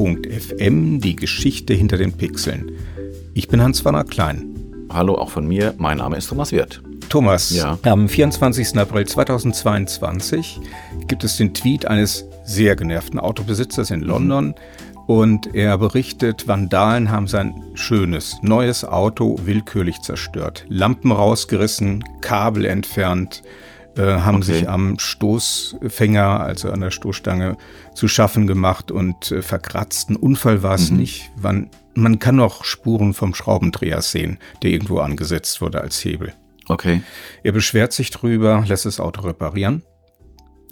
was.fm, die Geschichte hinter den Pixeln. Ich bin Hans-Werner Klein. Hallo auch von mir, mein Name ist Thomas Wirth. Thomas, ja. am 24. April 2022 gibt es den Tweet eines sehr genervten Autobesitzers in London und er berichtet, Vandalen haben sein schönes neues Auto willkürlich zerstört, Lampen rausgerissen, Kabel entfernt, äh, haben okay. sich am Stoßfänger, also an der Stoßstange, zu schaffen gemacht und äh, verkratzt. Ein Unfall war es mhm. nicht. Man, man kann noch Spuren vom Schraubendreher sehen, der irgendwo angesetzt wurde als Hebel. Okay. Er beschwert sich drüber, lässt das Auto reparieren.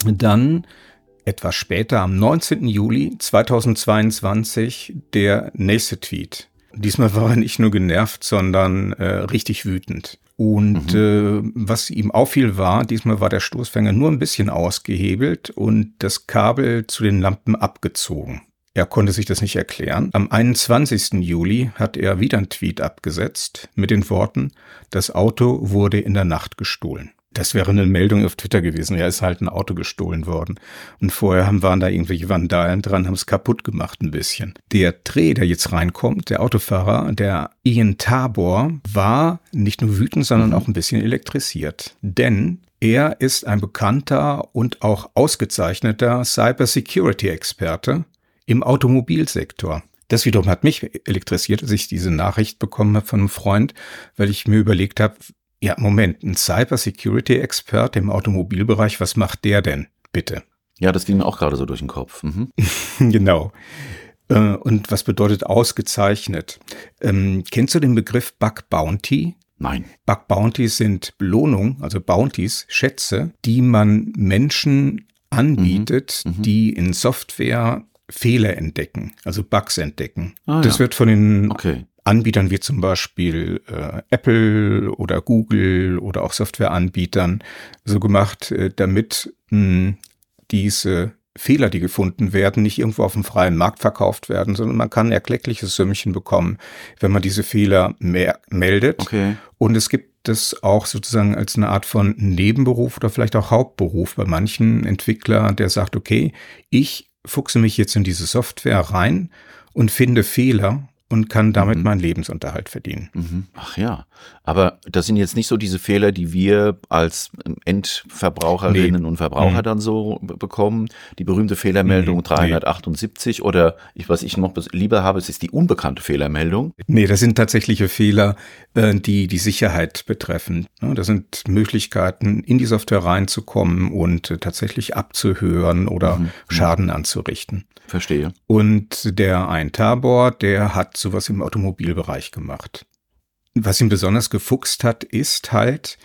Dann etwas später, am 19. Juli 2022, der nächste Tweet. Diesmal war er nicht nur genervt, sondern äh, richtig wütend. Und mhm. äh, was ihm auffiel war, diesmal war der Stoßfänger nur ein bisschen ausgehebelt und das Kabel zu den Lampen abgezogen. Er konnte sich das nicht erklären. Am 21. Juli hat er wieder einen Tweet abgesetzt mit den Worten, das Auto wurde in der Nacht gestohlen. Das wäre eine Meldung auf Twitter gewesen. Ja, ist halt ein Auto gestohlen worden. Und vorher haben, waren da irgendwelche Vandalen dran, haben es kaputt gemacht ein bisschen. Der Dreh, der jetzt reinkommt, der Autofahrer, der Ian Tabor, war nicht nur wütend, sondern auch ein bisschen elektrisiert. Denn er ist ein bekannter und auch ausgezeichneter Cybersecurity-Experte im Automobilsektor. Das wiederum hat mich elektrisiert, als ich diese Nachricht bekommen habe von einem Freund, weil ich mir überlegt habe, ja, Moment, ein Cybersecurity-Expert im Automobilbereich, was macht der denn, bitte? Ja, das ging mir auch gerade so durch den Kopf. Mhm. genau. Äh, und was bedeutet ausgezeichnet? Ähm, kennst du den Begriff Bug Bounty? Nein. Bug Bounties sind Belohnungen, also Bounties, Schätze, die man Menschen anbietet, mhm. Mhm. die in Software Fehler entdecken, also Bugs entdecken. Ah, das ja. wird von den okay. Anbietern wie zum Beispiel äh, Apple oder Google oder auch Softwareanbietern so gemacht, äh, damit mh, diese Fehler, die gefunden werden, nicht irgendwo auf dem freien Markt verkauft werden, sondern man kann ein erkleckliches Sümmchen bekommen, wenn man diese Fehler meldet. Okay. Und es gibt das auch sozusagen als eine Art von Nebenberuf oder vielleicht auch Hauptberuf bei manchen Entwicklern, der sagt, okay, ich fuchse mich jetzt in diese Software rein und finde Fehler und kann damit mhm. meinen Lebensunterhalt verdienen. Mhm. Ach ja, aber das sind jetzt nicht so diese Fehler, die wir als Endverbraucherinnen nee. und Verbraucher mhm. dann so bekommen. Die berühmte Fehlermeldung 378 nee. oder ich, was ich noch lieber habe, es ist die unbekannte Fehlermeldung. Nee, das sind tatsächliche Fehler, äh, die die Sicherheit betreffen. Ne, das sind Möglichkeiten, in die Software reinzukommen und äh, tatsächlich abzuhören oder mhm. Schaden anzurichten. Verstehe. Und der ein Tabor, der hat sowas im Automobilbereich gemacht. Was ihn besonders gefuchst hat, ist halt,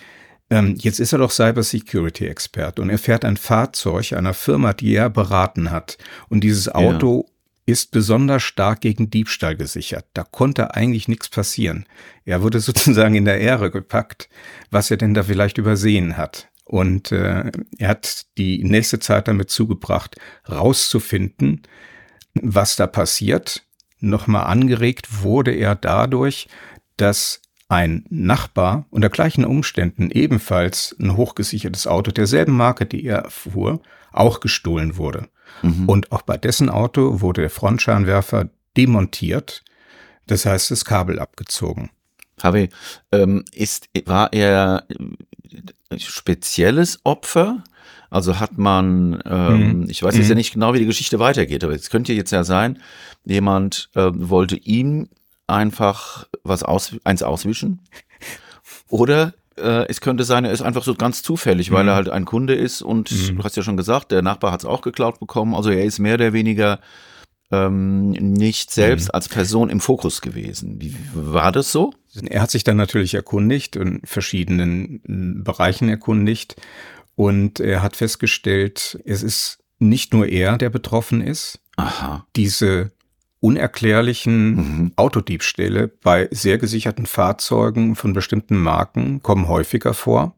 ähm, jetzt ist er doch Cybersecurity-Expert und er fährt ein Fahrzeug einer Firma, die er beraten hat. Und dieses Auto ja. ist besonders stark gegen Diebstahl gesichert. Da konnte eigentlich nichts passieren. Er wurde sozusagen in der Ehre gepackt, was er denn da vielleicht übersehen hat. Und äh, er hat die nächste Zeit damit zugebracht, rauszufinden, was da passiert. Nochmal angeregt wurde er dadurch, dass ein Nachbar unter gleichen Umständen ebenfalls ein hochgesichertes Auto derselben Marke, die er fuhr, auch gestohlen wurde. Mhm. Und auch bei dessen Auto wurde der Frontscheinwerfer demontiert, das heißt das Kabel abgezogen. Harvey, ähm, ist, war er spezielles Opfer? Also hat man, ähm, mhm. ich weiß jetzt mhm. ja nicht genau, wie die Geschichte weitergeht, aber es könnte jetzt ja sein, jemand äh, wollte ihm einfach was aus, eins auswischen. Oder äh, es könnte sein, er ist einfach so ganz zufällig, weil mhm. er halt ein Kunde ist und mhm. du hast ja schon gesagt, der Nachbar hat es auch geklaut bekommen. Also er ist mehr oder weniger ähm, nicht selbst mhm. als Person im Fokus gewesen. Wie war das so? Er hat sich dann natürlich erkundigt und verschiedenen äh, Bereichen erkundigt und er hat festgestellt, es ist nicht nur er, der betroffen ist. Aha. Diese unerklärlichen mhm. Autodiebstähle bei sehr gesicherten Fahrzeugen von bestimmten Marken kommen häufiger vor.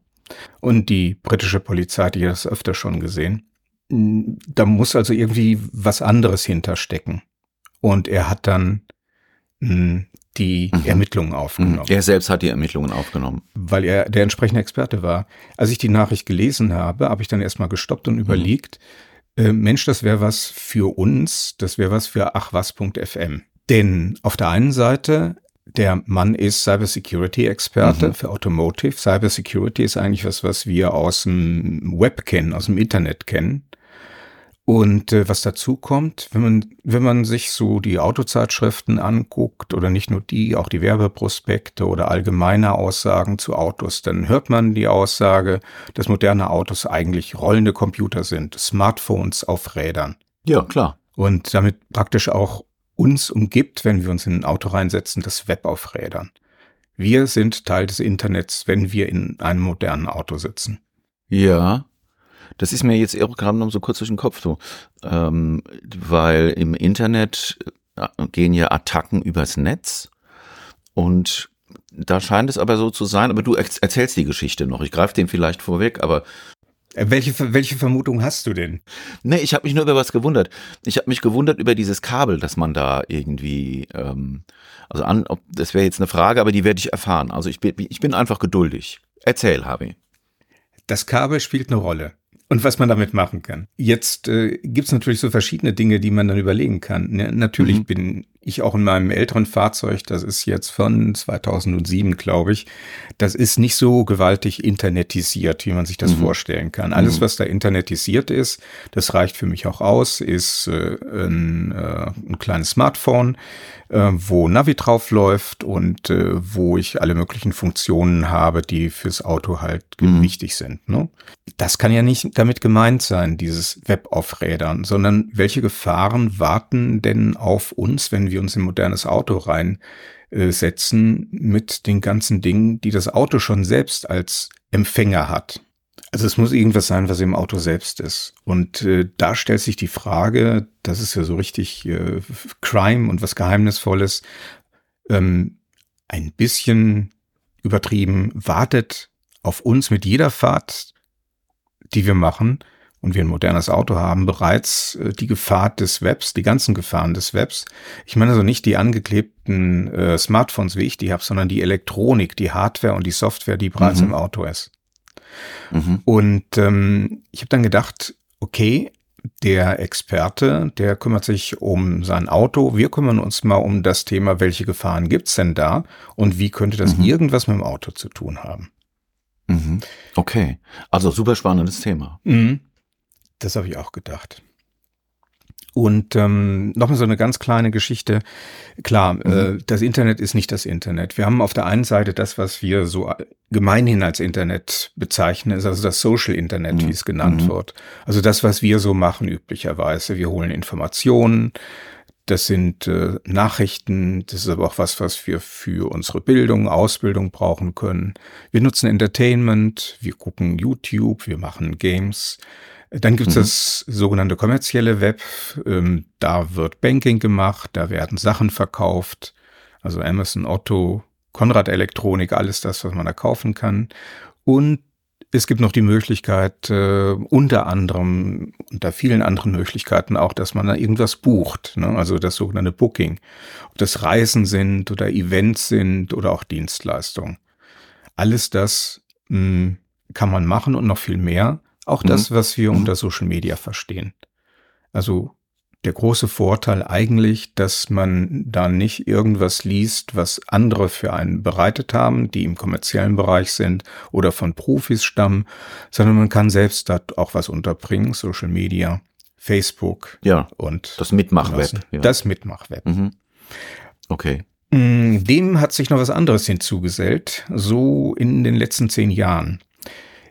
Und die britische Polizei hat das öfter schon gesehen. Da muss also irgendwie was anderes hinterstecken. Und er hat dann hm, die mhm. Ermittlungen aufgenommen. Er selbst hat die Ermittlungen aufgenommen. Weil er der entsprechende Experte war. Als ich die Nachricht gelesen habe, habe ich dann erstmal gestoppt und mhm. überlegt, äh, Mensch, das wäre was für uns, das wäre was für achwas.fm. Denn auf der einen Seite, der Mann ist Cybersecurity-Experte mhm. für Automotive. Cybersecurity ist eigentlich was, was wir aus dem Web kennen, aus dem Internet kennen. Und äh, was dazu kommt, wenn man, wenn man sich so die Autozeitschriften anguckt oder nicht nur die, auch die Werbeprospekte oder allgemeine Aussagen zu Autos, dann hört man die Aussage, dass moderne Autos eigentlich rollende Computer sind, Smartphones auf Rädern. Ja, klar. Und damit praktisch auch uns umgibt, wenn wir uns in ein Auto reinsetzen, das Web auf Rädern. Wir sind Teil des Internets, wenn wir in einem modernen Auto sitzen. Ja, das ist mir jetzt auch gerade noch so kurz durch den Kopf so, ähm, weil im Internet äh, gehen ja Attacken übers Netz und da scheint es aber so zu sein, aber du erzählst die Geschichte noch. Ich greife dem vielleicht vorweg, aber äh, welche, welche Vermutung hast du denn? Nee, ich habe mich nur über was gewundert. Ich habe mich gewundert über dieses Kabel, das man da irgendwie, ähm, also an, ob, das wäre jetzt eine Frage, aber die werde ich erfahren. Also ich bin, ich bin einfach geduldig. Erzähl, Harvey. Das Kabel spielt eine Rolle und was man damit machen kann. Jetzt äh, gibt es natürlich so verschiedene Dinge, die man dann überlegen kann. Ne? Natürlich mhm. bin ich auch in meinem älteren Fahrzeug, das ist jetzt von 2007, glaube ich, das ist nicht so gewaltig internetisiert, wie man sich das mhm. vorstellen kann. Alles, mhm. was da internetisiert ist, das reicht für mich auch aus, ist äh, ein, äh, ein kleines Smartphone, äh, wo Navi drauf läuft und äh, wo ich alle möglichen Funktionen habe, die fürs Auto halt mhm. wichtig sind. Ne? Das kann ja nicht damit gemeint sein, dieses Web auf Rädern, sondern welche Gefahren warten denn auf uns, wenn wir wir uns in ein modernes Auto reinsetzen mit den ganzen Dingen, die das Auto schon selbst als Empfänger hat. Also es muss irgendwas sein, was im Auto selbst ist. Und äh, da stellt sich die Frage, das ist ja so richtig äh, Crime und was Geheimnisvolles, ähm, ein bisschen übertrieben, wartet auf uns mit jeder Fahrt, die wir machen, und wir ein modernes Auto haben, bereits äh, die Gefahr des Webs, die ganzen Gefahren des Webs. Ich meine also nicht die angeklebten äh, Smartphones, wie ich die habe, sondern die Elektronik, die Hardware und die Software, die bereits mhm. im Auto ist. Mhm. Und ähm, ich habe dann gedacht, okay, der Experte, der kümmert sich um sein Auto. Wir kümmern uns mal um das Thema, welche Gefahren gibt's denn da und wie könnte das mhm. irgendwas mit dem Auto zu tun haben. Mhm. Okay, also super spannendes Thema. Mhm. Das habe ich auch gedacht. Und ähm, nochmal so eine ganz kleine Geschichte. Klar, mhm. äh, das Internet ist nicht das Internet. Wir haben auf der einen Seite das, was wir so gemeinhin als Internet bezeichnen, ist also das Social Internet, mhm. wie es genannt mhm. wird. Also das, was wir so machen üblicherweise. Wir holen Informationen, das sind äh, Nachrichten, das ist aber auch was, was wir für unsere Bildung, Ausbildung brauchen können. Wir nutzen Entertainment, wir gucken YouTube, wir machen Games. Dann gibt es mhm. das sogenannte kommerzielle Web. Ähm, da wird Banking gemacht, da werden Sachen verkauft. Also Amazon, Otto, Konrad Elektronik, alles das, was man da kaufen kann. Und es gibt noch die Möglichkeit, äh, unter anderem, unter vielen anderen Möglichkeiten auch, dass man da irgendwas bucht. Ne? Also das sogenannte Booking. Ob das Reisen sind oder Events sind oder auch Dienstleistungen. Alles das mh, hm, kann man machen und noch viel mehr. Auch mhm. das, was wir mhm. unter Social Media verstehen. Also der große Vorteil eigentlich, dass man da nicht irgendwas liest, was andere für einen bereitet haben, die im kommerziellen Bereich sind oder von Profis stammen, sondern man kann selbst da auch was unterbringen, Social Media, Facebook ja, und das Mitmachweb. Ja. Das Mitmachweb. Mhm. Okay. Mm, dem hat sich noch was anderes hinzugesellt, so in den letzten zehn Jahren.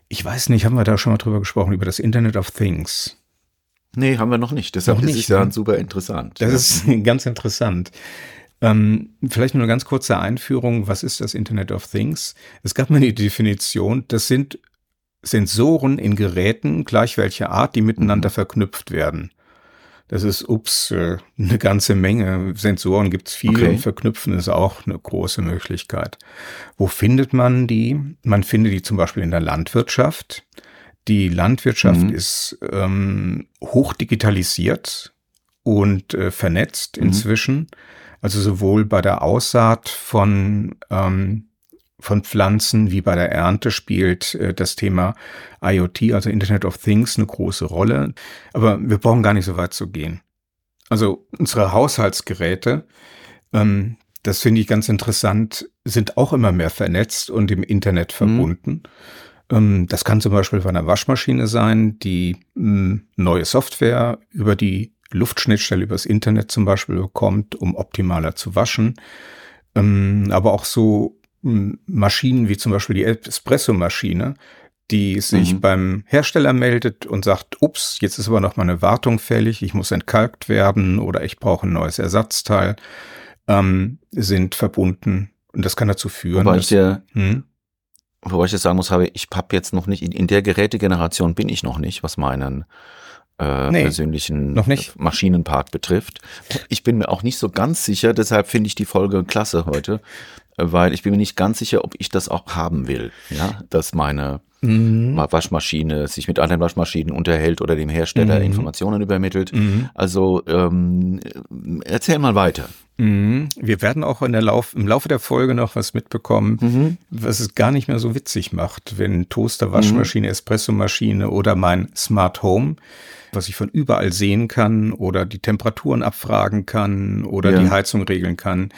Ich weiß nicht, haben wir da schon mal drüber gesprochen, über das Internet of Things? Nee, haben wir noch nicht. Deshalb noch nicht, ist es ja ne? super interessant. Das ist ganz interessant. Ähm, vielleicht nur eine ganz kurze Einführung. Was ist das Internet of Things? Es gab mal die Definition, das sind Sensoren in Geräten gleich welcher Art, die miteinander mhm. verknüpft werden. Das ist, ups, äh, eine ganze Menge. Sensoren gibt's viele Okay. und verknüpfen ist auch eine große Möglichkeit. Wo findet man die? Man findet die zum Beispiel in der Landwirtschaft. Die Landwirtschaft Mhm. ist ähm, hoch digitalisiert und äh, vernetzt Mhm. inzwischen. Also sowohl bei der Aussaat von ähm, von Pflanzen wie bei der Ernte spielt äh, das Thema IoT, also Internet of Things, eine große Rolle. Aber wir brauchen gar nicht so weit zu gehen. Also unsere Haushaltsgeräte, ähm, das finde ich ganz interessant, sind auch immer mehr vernetzt und im Internet verbunden. Ähm, das kann zum Beispiel bei einer Waschmaschine sein, die mh, neue Software über die Luftschnittstelle übers Internet zum Beispiel bekommt, um optimaler zu waschen. Ähm, aber auch so Maschinen wie zum Beispiel die Espresso-Maschine, die sich Mhm. beim Hersteller meldet und sagt, ups, jetzt ist aber noch mal eine Wartung fällig, ich muss entkalkt werden oder ich brauche ein neues Ersatzteil, ähm, sind verbunden. Und das kann dazu führen, Wobei dass, ich dir, hm, wobei ich jetzt sagen muss, habe ich habe jetzt noch nicht, in, in der Gerätegeneration bin ich noch nicht, was meinen äh, Nee, persönlichen noch nicht. Maschinenpark betrifft. Ich bin mir auch nicht so ganz sicher, deshalb finde ich die Folge klasse heute, weil ich bin mir nicht ganz sicher, ob ich das auch haben will, ja, dass meine Mhm. Waschmaschine sich mit anderen Waschmaschinen unterhält oder dem Hersteller Mhm. Informationen übermittelt. Mhm. Also ähm, erzähl mal weiter. Mhm. Wir werden auch in der Lauf, im Laufe der Folge noch was mitbekommen, was es gar nicht mehr so witzig macht, wenn Toaster, Waschmaschine, Espressomaschine oder mein Smart Home, was ich von überall sehen kann oder die Temperaturen abfragen kann oder Ja. die Heizung regeln kann,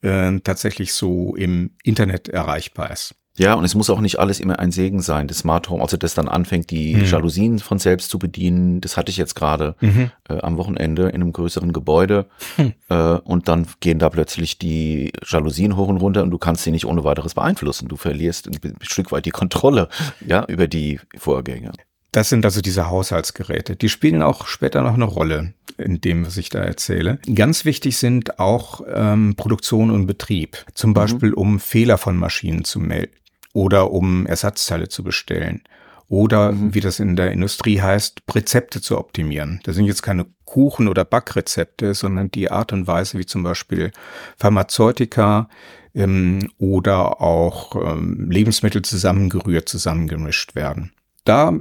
äh, tatsächlich so im Internet erreichbar ist. Ja, und es muss auch nicht alles immer ein Segen sein. Das Smart Home, also das dann anfängt, die Mhm. Jalousien von selbst zu bedienen, das hatte ich jetzt gerade Mhm. äh, am Wochenende in einem größeren Gebäude. Hm. Äh, und dann gehen da plötzlich die Jalousien hoch und runter und du kannst sie nicht ohne weiteres beeinflussen. Du verlierst ein Stück weit die Kontrolle ja, über die Vorgänge. Das sind also diese Haushaltsgeräte. Die spielen auch später noch eine Rolle in dem, was ich da erzähle. Ganz wichtig sind auch ähm, Produktion und Betrieb. Zum Beispiel, um Fehler von Maschinen zu melden oder um Ersatzteile zu bestellen. Oder, wie das in der Industrie heißt, Rezepte zu optimieren. Das sind jetzt keine Kuchen- oder Backrezepte, sondern die Art und Weise, wie zum Beispiel Pharmazeutika ähm, oder auch ähm, Lebensmittel zusammengerührt, zusammengemischt werden. Da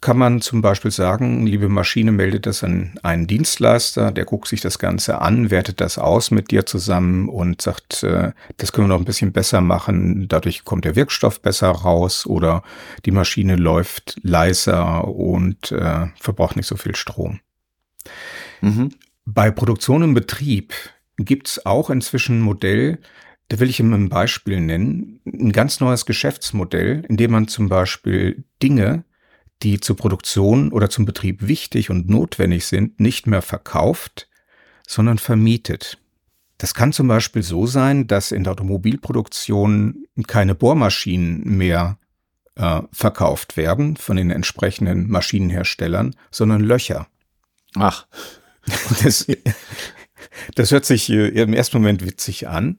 kann man zum Beispiel sagen, liebe Maschine, meldet das an einen Dienstleister, der guckt sich das Ganze an, wertet das aus mit dir zusammen und sagt, äh, das können wir noch ein bisschen besser machen, dadurch kommt der Wirkstoff besser raus oder die Maschine läuft leiser und äh, verbraucht nicht so viel Strom. Mhm. Bei Produktion und Betrieb gibt's auch inzwischen ein Modell, da will ich Ihnen ein Beispiel nennen, ein ganz neues Geschäftsmodell, in dem man zum Beispiel Dinge, die zur Produktion oder zum Betrieb wichtig und notwendig sind, nicht mehr verkauft, sondern vermietet. Das kann zum Beispiel so sein, dass in der Automobilproduktion keine Bohrmaschinen mehr äh, verkauft werden von den entsprechenden Maschinenherstellern, sondern Löcher. Ach, Das, das hört sich äh, im ersten Moment witzig an,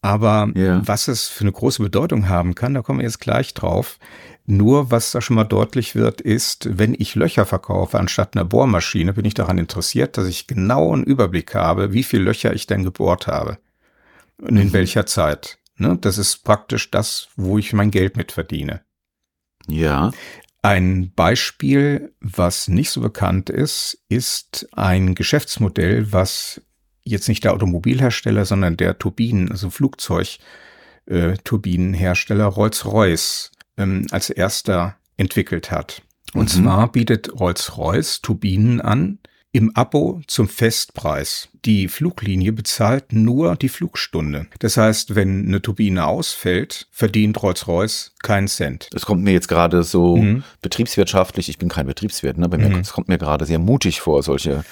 aber Ja. was es für eine große Bedeutung haben kann, da kommen wir jetzt gleich drauf. Nur was da schon mal deutlich wird, ist, wenn ich Löcher verkaufe anstatt einer Bohrmaschine, bin ich daran interessiert, dass ich genau einen Überblick habe, wie viele Löcher ich denn gebohrt habe und in welcher Zeit. Ne? Das ist praktisch das, wo ich mein Geld mit verdiene. ja. Ein Beispiel, was nicht so bekannt ist, ist ein Geschäftsmodell, was jetzt nicht der Automobilhersteller, sondern der Turbinen, also Flugzeugturbinenhersteller Rolls-Royce ähm, als erster entwickelt hat. Und Mhm. zwar bietet Rolls-Royce Turbinen an im Abo zum Festpreis. Die Fluglinie bezahlt nur die Flugstunde. Das heißt, wenn eine Turbine ausfällt, verdient Rolls-Royce keinen Cent. Das kommt mir jetzt gerade so Mhm. betriebswirtschaftlich, ich bin kein Betriebswirt, ne, aber mir, Mhm. es kommt mir gerade sehr mutig vor, solche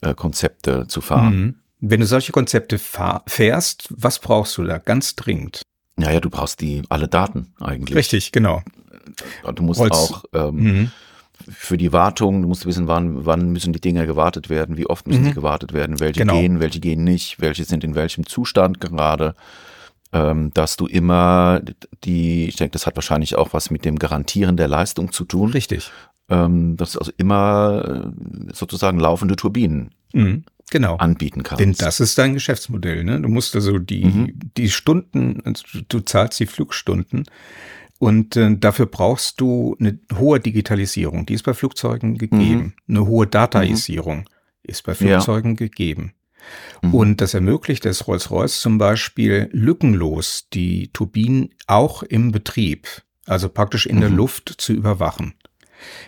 äh, Konzepte zu fahren. Mhm. Wenn du solche Konzepte fährst, was brauchst du da ganz dringend? Naja, du brauchst die alle Daten eigentlich. Richtig, genau. Du musst Holz. auch ähm, Mhm. für die Wartung, du musst wissen, wann, wann müssen die Dinger gewartet werden, wie oft müssen Mhm. sie gewartet werden, welche Genau. gehen, welche gehen nicht, welche sind in welchem Zustand gerade. Ähm, dass du immer die, ich denke, das hat wahrscheinlich auch was mit dem Garantieren der Leistung zu tun. Richtig. ähm, dass also immer äh, sozusagen laufende Turbinen Mhm, genau. anbieten kannst. Denn das ist dein Geschäftsmodell. Ne? Du musst also die, Mhm. die Stunden, also du- zahlst die Flugstunden und äh, dafür brauchst du eine hohe Digitalisierung. Die ist bei Flugzeugen gegeben. Eine hohe Dataisierung ist bei Mhm. Ja. Flugzeugen gegeben. Mhm. Und das ermöglicht es Rolls-Royce zum Beispiel lückenlos die Turbinen auch im Betrieb, also praktisch in der Mhm. Luft zu überwachen.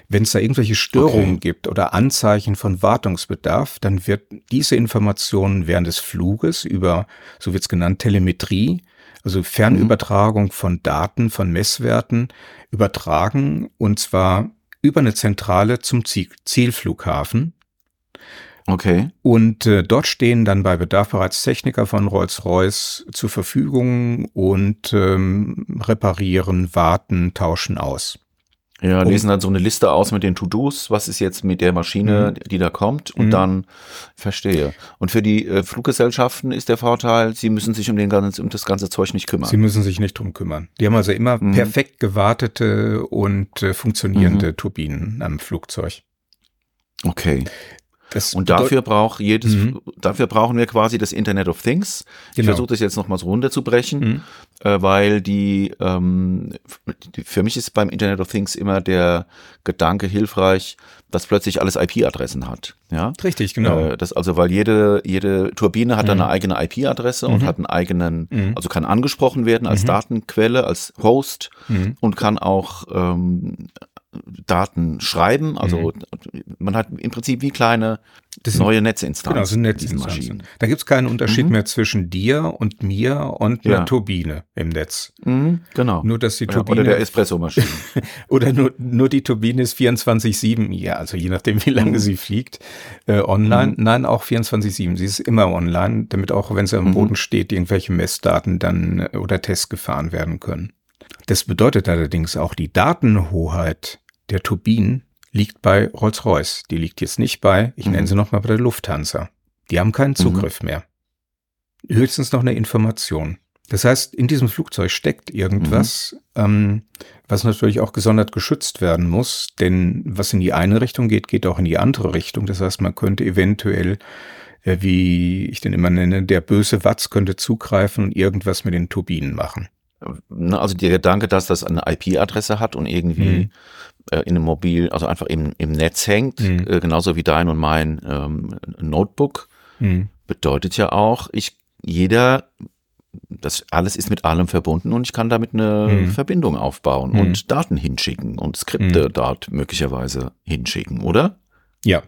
Wenn es da irgendwelche Störungen Okay. gibt oder Anzeichen von Wartungsbedarf, dann wird diese Information während des Fluges über, so wird es genannt, Telemetrie, also Fernübertragung von Daten, von Messwerten, übertragen und zwar über eine Zentrale zum Ziel Zielflughafen. okay. Und äh, dort stehen dann bei Bedarf bereits Techniker von Rolls-Royce zur Verfügung und ähm, reparieren, warten, tauschen aus. Ja, Um- lesen dann so eine Liste aus mit den To-Dos, was ist jetzt mit der Maschine, die da kommt und Mhm. dann verstehe. Und für die äh, Fluggesellschaften ist der Vorteil, sie müssen sich um, den ganzen, um das ganze Zeug nicht kümmern. Sie müssen sich nicht drum kümmern. Die haben also immer Mhm. perfekt gewartete und äh, funktionierende Mhm. Turbinen am Flugzeug. okay. Das Und dafür braucht jedes, Mhm. dafür brauchen wir quasi das Internet of Things. Ich Genau. versuche das jetzt noch mal so runterzubrechen, Mhm. Weil die, ähm, für mich ist beim Internet of Things immer der Gedanke hilfreich, dass plötzlich alles IP-Adressen hat. Ja, Richtig, genau. Äh, das also, weil jede, jede Turbine hat dann Mhm. eine eigene IP-Adresse und Mhm. hat einen eigenen, Mhm. also kann angesprochen werden als Mhm. Datenquelle, als Host Mhm. und kann auch ähm, Daten schreiben. Also man hat im Prinzip wie kleine Das sind- neue Netzinstanzen. Genau, das sind Netzinstanzen. Da gibt es keinen Unterschied Mhm. mehr zwischen dir und mir und einer Ja. Turbine im Netz. Mhm, genau. Nur, dass die Ja, Turbine oder der Espresso-Maschine. Oder nur, nur die Turbine ist 24-7, ja, also je nachdem, wie lange Mhm. sie fliegt, äh, online. Mhm. Nein, auch 24-7. Sie ist immer online, damit auch, wenn sie am Mhm. Boden steht, irgendwelche Messdaten dann äh, oder Tests gefahren werden können. Das bedeutet allerdings auch, die Datenhoheit der Turbinen liegt bei Rolls-Royce. Die liegt jetzt nicht bei, ich Mhm. nenne sie nochmal bei der Lufthansa. Die haben keinen Zugriff mehr. Höchstens noch eine Information. Das heißt, in diesem Flugzeug steckt irgendwas, ähm, was natürlich auch gesondert geschützt werden muss, denn was in die eine Richtung geht, geht auch in die andere Richtung. Das heißt, man könnte eventuell, äh, wie ich den immer nenne, der böse Watz könnte zugreifen und irgendwas mit den Turbinen machen. Also der Gedanke, dass das eine IP-Adresse hat und irgendwie Mhm. Äh, in einem Mobil, also einfach im, im Netz hängt, Mhm. äh, genauso wie dein und mein ähm, Notebook, Hm. bedeutet ja auch, ich jeder, das alles ist mit allem verbunden und ich kann damit eine Mhm. Verbindung aufbauen Mhm. und Daten hinschicken und Skripte Mhm. dort möglicherweise hinschicken, oder? Ja,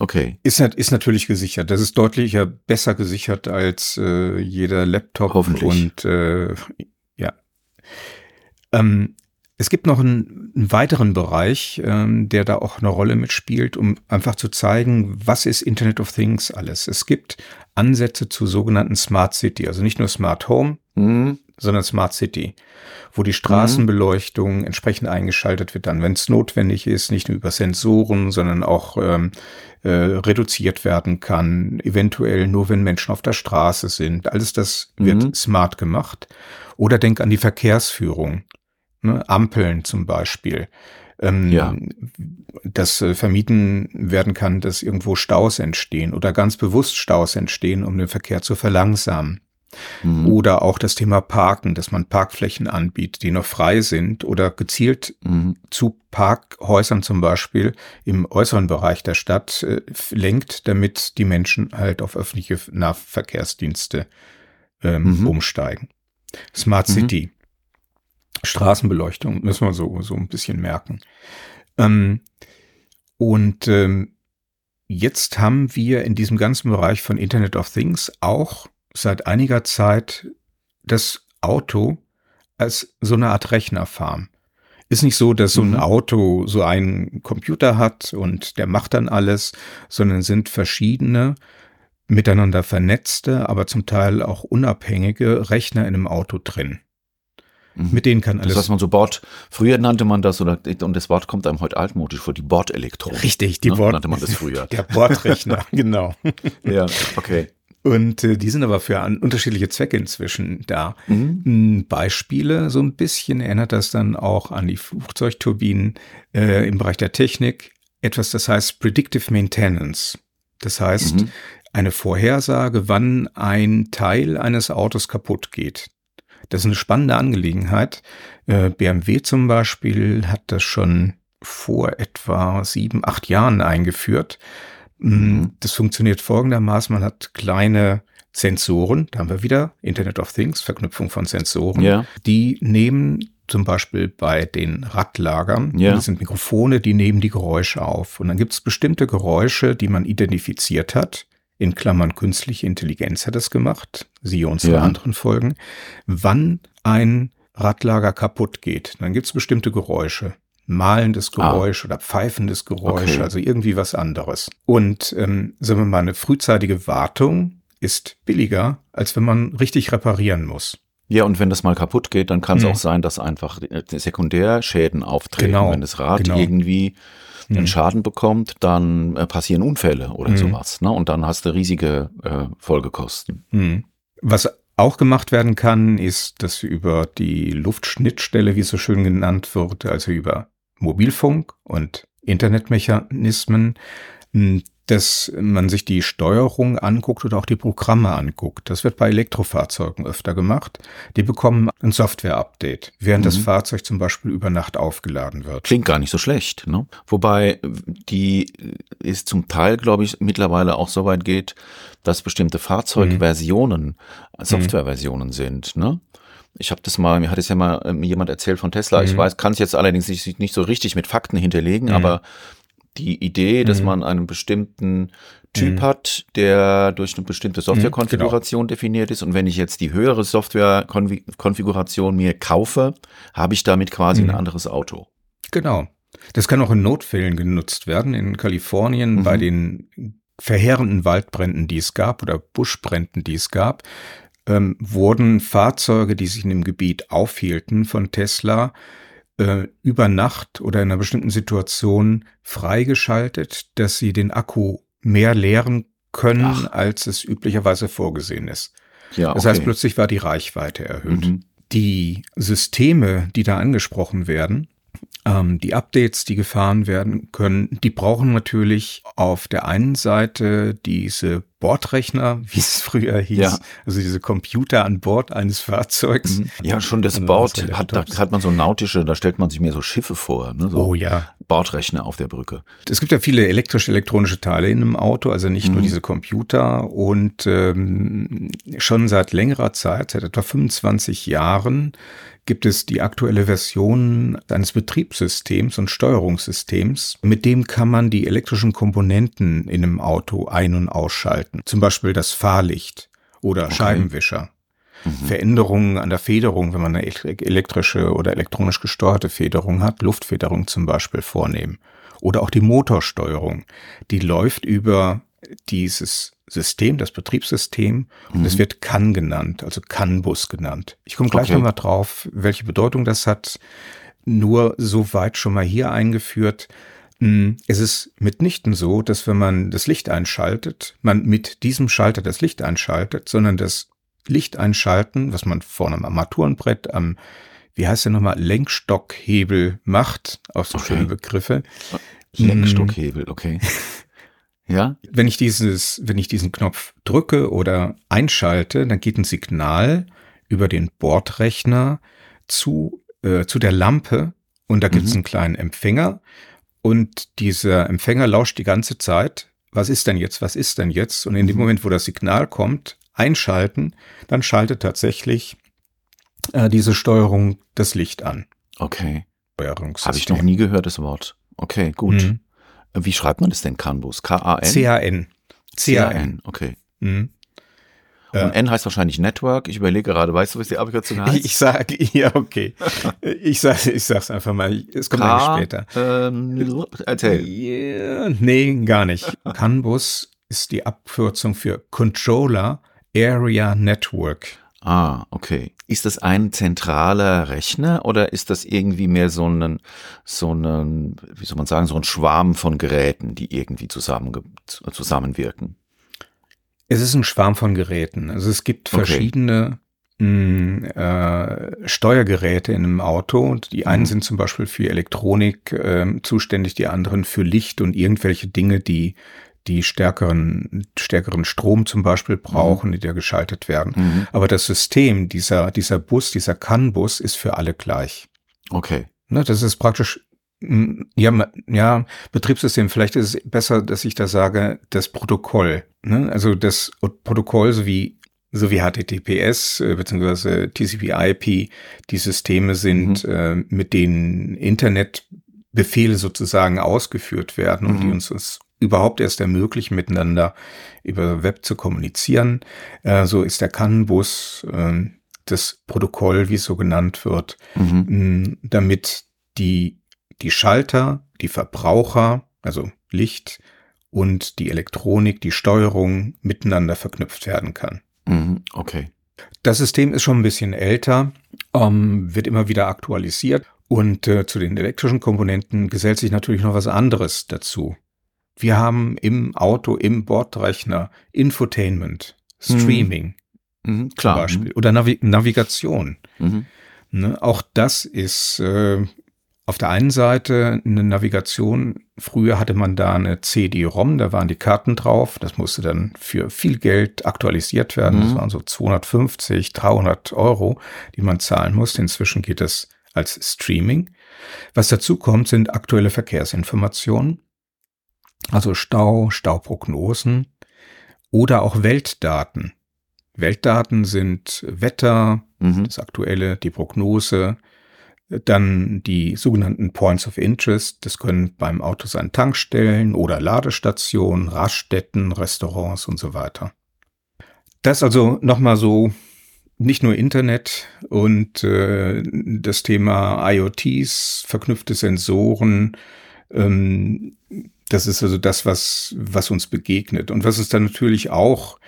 Okay. ist, ist natürlich gesichert. Das ist deutlich ja besser gesichert als äh, jeder Laptop Hoffentlich. und äh, ja. Ähm, es gibt noch einen, einen weiteren Bereich, ähm, der da auch eine Rolle mitspielt, um einfach zu zeigen, was ist Internet of Things alles. Es gibt Ansätze zu sogenannten Smart City, also nicht nur Smart Home, Mhm. sondern Smart City, wo die Straßenbeleuchtung entsprechend eingeschaltet wird dann, wenn es notwendig ist, nicht nur über Sensoren, sondern auch ähm, äh, reduziert werden kann, eventuell nur wenn Menschen auf der Straße sind. Alles das wird Mhm. smart gemacht. Oder denk an die Verkehrsführung, ne? Ampeln zum Beispiel. Ähm, Ja. Dass äh, vermieden werden kann, dass irgendwo Staus entstehen oder ganz bewusst Staus entstehen, um den Verkehr zu verlangsamen. Mhm. Oder auch das Thema Parken, dass man Parkflächen anbietet, die noch frei sind oder gezielt Mhm. zu Parkhäusern zum Beispiel im äußeren Bereich der Stadt äh, lenkt, damit die Menschen halt auf öffentliche Nahverkehrsdienste ähm, Mhm. umsteigen. Smart Mhm. City. Straßenbeleuchtung müssen wir so, so ein bisschen merken. Ähm, und ähm, jetzt haben wir in diesem ganzen Bereich von Internet of Things auch seit einiger Zeit das Auto als so eine Art Rechnerfarm. Ist nicht so, dass so ein Mhm. Auto so einen Computer hat und der macht dann alles, sondern sind verschiedene miteinander vernetzte, aber zum Teil auch unabhängige Rechner in einem Auto drin. Mhm. Mit denen kann Das, alles was man so Bord, früher nannte man das, oder, und das Wort kommt einem heute altmodisch vor, die Bordelektronik. Richtig, die ne? Bord Nannte man das früher. Der Bordrechner, genau. ja, okay. Und äh, die sind aber für an, unterschiedliche Zwecke inzwischen da. Mhm. Mm, Beispiele, so ein bisschen erinnert das dann auch an die Flugzeugturbinen äh, im Bereich der Technik. etwas, das heißt Predictive Maintenance. Das heißt, mhm. eine Vorhersage, wann ein Teil eines Autos kaputt geht. Das ist eine spannende Angelegenheit. Äh, BMW zum Beispiel hat das schon vor etwa sieben, acht Jahren eingeführt. Mm. Das funktioniert folgendermaßen. Man hat kleine Sensoren, da haben wir wieder Internet of Things, Verknüpfung von Sensoren, ja. die nehmen zum Beispiel bei den Radlagern, ja. das sind Mikrofone, die nehmen die Geräusche auf. Und dann gibt es bestimmte Geräusche, die man identifiziert hat. In Klammern künstliche Intelligenz hat es gemacht, siehe unsere ja. anderen Folgen. Wann ein Radlager kaputt geht, dann gibt es bestimmte Geräusche malendes ah. Geräusch ah. oder pfeifendes Geräusch, okay. also irgendwie was anderes. Und ähm, sagen wir mal, eine frühzeitige Wartung ist billiger, als wenn man richtig reparieren muss. Ja, und wenn das mal kaputt geht, dann kann es mhm. auch sein, dass einfach Sekundärschäden auftreten. Genau, wenn das Rad genau. irgendwie mhm. einen Schaden bekommt, dann äh, passieren Unfälle oder mhm. sowas. Ne? Und dann hast du riesige äh, Folgekosten. Mhm. Was auch gemacht werden kann, ist, dass über die Luftschnittstelle, wie es so schön genannt wird, also über Mobilfunk und Internetmechanismen, dass man sich die Steuerung anguckt oder auch die Programme anguckt. Das wird bei Elektrofahrzeugen öfter gemacht. Die bekommen ein Software-Update, während mhm. das Fahrzeug zum Beispiel über Nacht aufgeladen wird. Klingt gar nicht so schlecht. Ne? Wobei die ist zum Teil, glaube ich, mittlerweile auch so weit geht, dass bestimmte Fahrzeugversionen mhm. Softwareversionen sind. Ne? Ich habe das mal, mir hat es ja mal ähm, jemand erzählt von Tesla. Mhm. Ich weiß, kann es jetzt allerdings nicht, nicht so richtig mit Fakten hinterlegen, mhm. aber die Idee, dass mhm. man einen bestimmten Typ mhm. hat, der durch eine bestimmte mhm, Softwarekonfiguration genau. definiert ist. Und wenn ich jetzt die höhere Softwarekonfiguration mir kaufe, habe ich damit quasi ein mhm. anderes Auto. Genau. Das kann auch in Notfällen genutzt werden. In Kalifornien bei den verheerenden Waldbränden, die es gab, oder Buschbränden, die es gab, ähm, wurden Fahrzeuge, die sich in dem Gebiet aufhielten, von Tesla äh, über Nacht oder in einer bestimmten Situation freigeschaltet, dass sie den Akku mehr leeren können, Ach. als es üblicherweise vorgesehen ist. Ja, okay. Das heißt, plötzlich war die Reichweite erhöht. Mhm. Die Systeme, die da angesprochen werden, ähm, die Updates, die gefahren werden können, die brauchen natürlich auf der einen Seite diese Bordrechner, wie es früher hieß, ja. also diese Computer an Bord eines Fahrzeugs. Mhm. Ja, schon das Bord hat, da hat man so nautische, da stellt man sich mehr so Schiffe vor, ne? so oh ja. Bordrechner auf der Brücke. Es gibt ja viele elektrische, elektronische Teile in einem Auto, also nicht mhm. nur diese Computer und ähm, schon seit längerer Zeit, seit etwa 25 Jahren, gibt es die aktuelle Version eines Betriebssystems und Steuerungssystems. Mit dem kann man die elektrischen Komponenten in einem Auto ein- und ausschalten. Zum Beispiel das Fahrlicht oder okay. Scheibenwischer. Mhm. Veränderungen an der Federung, wenn man eine elektrische oder elektronisch gesteuerte Federung hat, Luftfederung zum Beispiel vornehmen. Oder auch die Motorsteuerung. Die läuft über dieses System, das Betriebssystem, und mhm. es wird CAN genannt, also CAN-Bus genannt. Ich komme gleich okay. nochmal drauf, welche Bedeutung das hat. Nur so weit schon mal hier eingeführt. Hm, es ist mitnichten so, dass wenn man das Licht einschaltet, man mit diesem Schalter das Licht einschaltet, sondern das Licht einschalten, was man vorne am Armaturenbrett, am, wie heißt der nochmal, Lenkstockhebel macht, auch so okay. schöne Begriffe. Lenkstockhebel, okay. Ja. Wenn ich dieses, wenn ich diesen Knopf drücke oder einschalte, dann geht ein Signal über den Bordrechner zu, äh, zu der Lampe und da gibt es mhm. einen kleinen Empfänger und dieser Empfänger lauscht die ganze Zeit. Was ist denn jetzt? Was ist denn jetzt? Und in dem mhm. Moment, wo das Signal kommt, einschalten, dann schaltet tatsächlich äh, diese Steuerung das Licht an. Okay. Habe ich noch nie gehört, das Wort. Okay, gut. Mhm. Wie schreibt man das denn, Canbus? K-A-N? C-A-N. C-A-N, okay. Mhm. Und ja. N heißt wahrscheinlich Network. Ich überlege gerade, weißt du, was die Abkürzung heißt? Ich sage, ja, okay. ich sag, ich sag's einfach mal. Es kommt K, später. Ähm, erzähl. Yeah, nee, gar nicht. Canbus ist die Abkürzung für Controller Area Network. Ah, okay. Ist das ein zentraler Rechner oder ist das irgendwie mehr so ein, so ein, wie soll man sagen, so ein Schwarm von Geräten, die irgendwie zusammen, zusammenwirken? Es ist ein Schwarm von Geräten. Also es gibt verschiedene okay. mh, äh, Steuergeräte in einem Auto. Die einen mhm. sind zum Beispiel für Elektronik äh, zuständig, die anderen für Licht und irgendwelche Dinge, die die stärkeren, stärkeren Strom zum Beispiel brauchen, mhm. die da geschaltet werden. Mhm. Aber das System, dieser, dieser Bus, dieser CAN-Bus ist für alle gleich. Okay. Ne, das ist praktisch ja, ja, Betriebssystem, vielleicht ist es besser, dass ich da sage, das Protokoll. Ne? Also das Protokoll sowie, sowie HTTPS äh, bzw. TCP/IP, die Systeme sind, mhm. äh, mit denen Internetbefehle sozusagen ausgeführt werden und die mhm. uns es überhaupt erst ermöglichen, miteinander über Web zu kommunizieren. Äh, so ist der CAN-Bus äh, das Protokoll, wie es so genannt wird, mhm. damit die die Schalter, die Verbraucher, also Licht und die Elektronik, die Steuerung miteinander verknüpft werden kann. Mhm, okay. Das System ist schon ein bisschen älter, ähm, wird immer wieder aktualisiert und äh, zu den elektrischen Komponenten gesellt sich natürlich noch was anderes dazu. Wir haben im Auto, im Bordrechner Infotainment, Streaming, mhm. Mhm, klar. Zum Beispiel, oder Navi Navigation. Mhm. Ne, auch das ist äh, auf der einen Seite eine Navigation. Früher hatte man da eine CD-ROM, da waren die Karten drauf. Das musste dann für viel Geld aktualisiert werden. Mhm. Das waren so 250, 300 Euro, die man zahlen musste. Inzwischen geht es als Streaming. Was dazu kommt, sind aktuelle Verkehrsinformationen. Also Stau, Stauprognosen oder auch Weltdaten. Weltdaten sind Wetter, mhm. das aktuelle, die Prognose, dann die sogenannten Points of Interest. Das können beim Auto sein Tankstellen oder Ladestationen, Raststätten, Restaurants und so weiter. Das also nochmal so nicht nur Internet und äh, das Thema IoTs, verknüpfte Sensoren. Ähm, das ist also das, was, was uns begegnet. Und was uns dann natürlich auch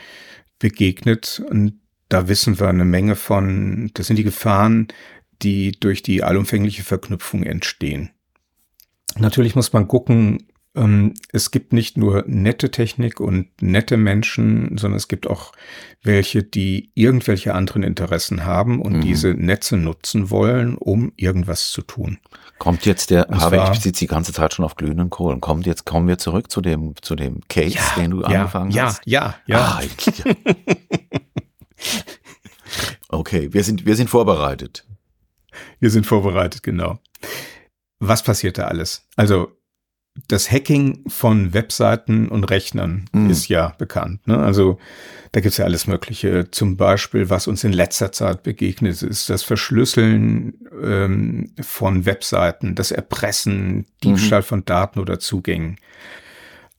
begegnet, und da wissen wir eine Menge von, das sind die Gefahren, die durch die allumfängliche Verknüpfung entstehen. Natürlich muss man gucken, ähm, es gibt nicht nur nette Technik und nette Menschen, sondern es gibt auch welche, die irgendwelche anderen Interessen haben und mhm. diese Netze nutzen wollen, um irgendwas zu tun. Kommt jetzt der, habe ich sitze die ganze Zeit schon auf glühenden Kohlen. Kommt jetzt, kommen wir zurück zu dem, zu dem Case, ja, den du ja, angefangen ja, hast? Ja, ja, ja. Ah, okay, wir sind, wir sind vorbereitet. Wir sind vorbereitet, genau. Was passiert da alles? Also das Hacking von Webseiten und Rechnern mm. ist ja bekannt. Ne? Also da gibt's ja alles Mögliche. Zum Beispiel, was uns in letzter Zeit begegnet, ist das Verschlüsseln ähm, von Webseiten, das Erpressen, Diebstahl mhm. von Daten oder Zugängen.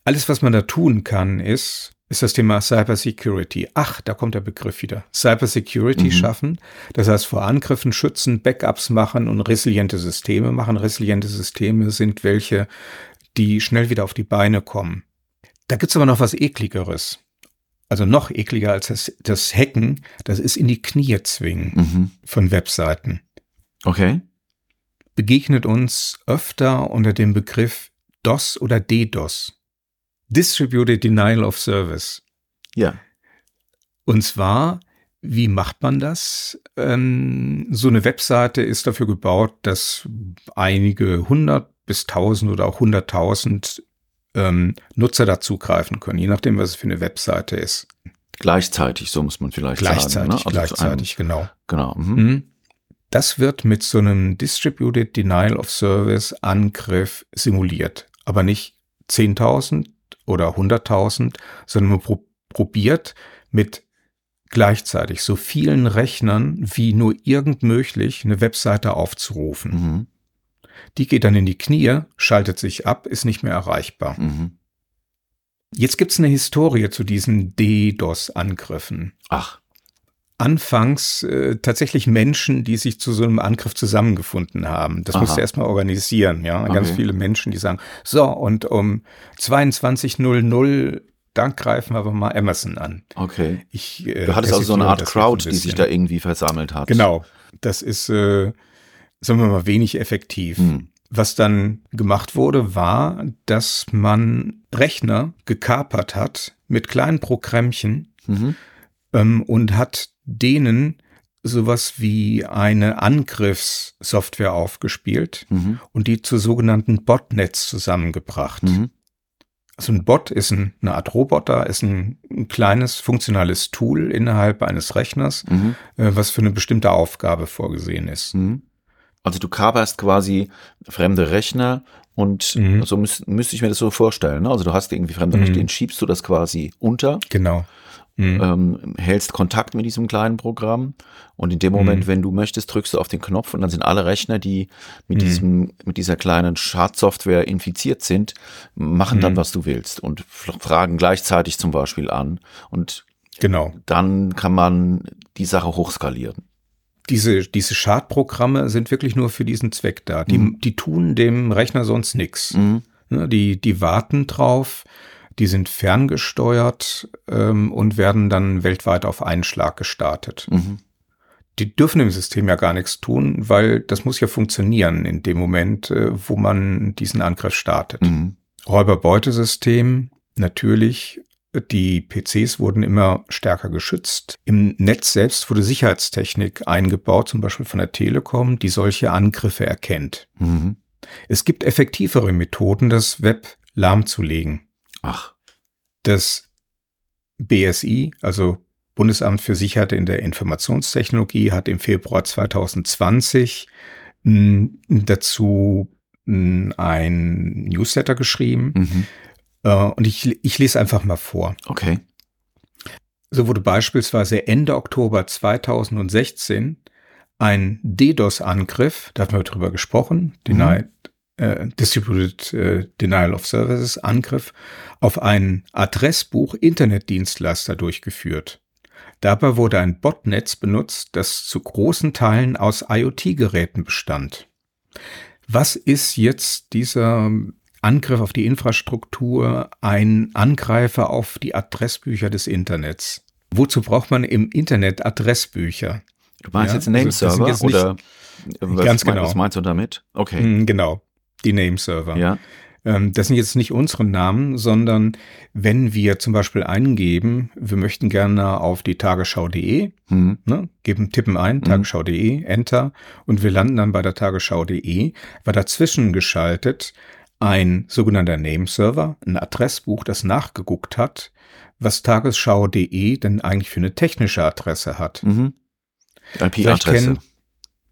Alles, was man da tun kann, ist, ist das Thema Cybersecurity. Ach, da kommt der Begriff wieder. Cybersecurity mhm. schaffen. Das heißt, vor Angriffen schützen, Backups machen und resiliente Systeme machen. Resiliente Systeme sind welche, die schnell wieder auf die Beine kommen. Da gibt's aber noch was ekligeres. Also noch ekliger als das, das Hacken, das ist in die Knie zwingen mhm. von Webseiten. Okay. Begegnet uns öfter unter dem Begriff DOS oder DDoS. Distributed Denial of Service. Ja. Und zwar, wie macht man das? Ähm, so eine Webseite ist dafür gebaut, dass einige hundert bis tausend oder auch hunderttausend ähm, Nutzer dazugreifen können, je nachdem, was es für eine Webseite ist. Gleichzeitig, so muss man vielleicht gleichzeitig, sagen. Ne? Also gleichzeitig, einem, genau. Genau. Mhm. mhm. Das wird mit so einem Distributed Denial of Service Angriff simuliert, aber nicht 10.000, oder 100.000, sondern man pro probiert mit gleichzeitig so vielen Rechnern wie nur irgend möglich eine Webseite aufzurufen. Mhm. Die geht dann in die Knie, schaltet sich ab, ist nicht mehr erreichbar. Mhm. Jetzt gibt's eine Historie zu diesen DDoS-Angriffen. Ach anfangs äh, tatsächlich Menschen, die sich zu so einem Angriff zusammengefunden haben. Das Aha. musste erstmal organisieren, ja. Okay. Ganz viele Menschen, die sagen, so, und um 22.00 dann greifen wir aber mal Emerson an. Okay. Ich, äh, du hattest also so eine Art Crowd, ein die sich da irgendwie versammelt hat. Genau. Das ist, äh, sagen wir mal, wenig effektiv. Hm. Was dann gemacht wurde, war, dass man Rechner gekapert hat mit kleinen Programmchen mhm. ähm, und hat denen sowas wie eine Angriffssoftware aufgespielt mhm. und die zu sogenannten Botnets zusammengebracht. Mhm. Also ein Bot ist ein, eine Art Roboter, ist ein, ein kleines funktionales Tool innerhalb eines Rechners, mhm. äh, was für eine bestimmte Aufgabe vorgesehen ist. Mhm. Also du kaperst quasi fremde Rechner und mhm. so müsste müsst ich mir das so vorstellen. Ne? Also du hast irgendwie fremde Rechner, mhm. den schiebst du das quasi unter. Genau. Mhm. Ähm, hältst Kontakt mit diesem kleinen Programm und in dem Moment, mhm. wenn du möchtest, drückst du auf den Knopf und dann sind alle Rechner, die mit mhm. diesem, mit dieser kleinen Schadsoftware infiziert sind, machen dann, mhm. was du willst und fragen gleichzeitig zum Beispiel an und genau. dann kann man die Sache hochskalieren. Diese, diese Schadprogramme sind wirklich nur für diesen Zweck da. Die, mhm. die tun dem Rechner sonst nichts. Mhm. Ne, die, die warten drauf, die sind ferngesteuert ähm, und werden dann weltweit auf einen Schlag gestartet. Mhm. Die dürfen im System ja gar nichts tun, weil das muss ja funktionieren in dem Moment, äh, wo man diesen Angriff startet. Mhm. Räuberbeutesystem, natürlich. Die PCs wurden immer stärker geschützt. Im Netz selbst wurde Sicherheitstechnik eingebaut, zum Beispiel von der Telekom, die solche Angriffe erkennt. Mhm. Es gibt effektivere Methoden, das Web lahmzulegen. Ach. Das BSI, also Bundesamt für Sicherheit in der Informationstechnologie, hat im Februar 2020 hm, dazu hm, ein Newsletter geschrieben. Mhm. Äh, und ich, ich lese einfach mal vor. Okay. So wurde beispielsweise Ende Oktober 2016 ein DDoS-Angriff, da hatten wir drüber gesprochen, mhm. Äh, Distributed äh, Denial of Services Angriff auf ein Adressbuch Internetdienstleister durchgeführt. Dabei wurde ein Botnetz benutzt, das zu großen Teilen aus IoT-Geräten bestand. Was ist jetzt dieser Angriff auf die Infrastruktur ein Angreifer auf die Adressbücher des Internets? Wozu braucht man im Internet Adressbücher? Du meinst ja, jetzt Nameserver also oder was, ganz genau. was meinst du damit? Okay. Hm, genau die Nameserver. Ja. Ähm, das sind jetzt nicht unsere Namen, sondern wenn wir zum Beispiel eingeben, wir möchten gerne auf die tagesschau.de, mhm. ne, geben, tippen ein, mhm. tagesschau.de, Enter, und wir landen dann bei der tagesschau.de, war dazwischen geschaltet ein sogenannter Nameserver, ein Adressbuch, das nachgeguckt hat, was tagesschau.de denn eigentlich für eine technische Adresse hat. Mhm. IP-Adresse.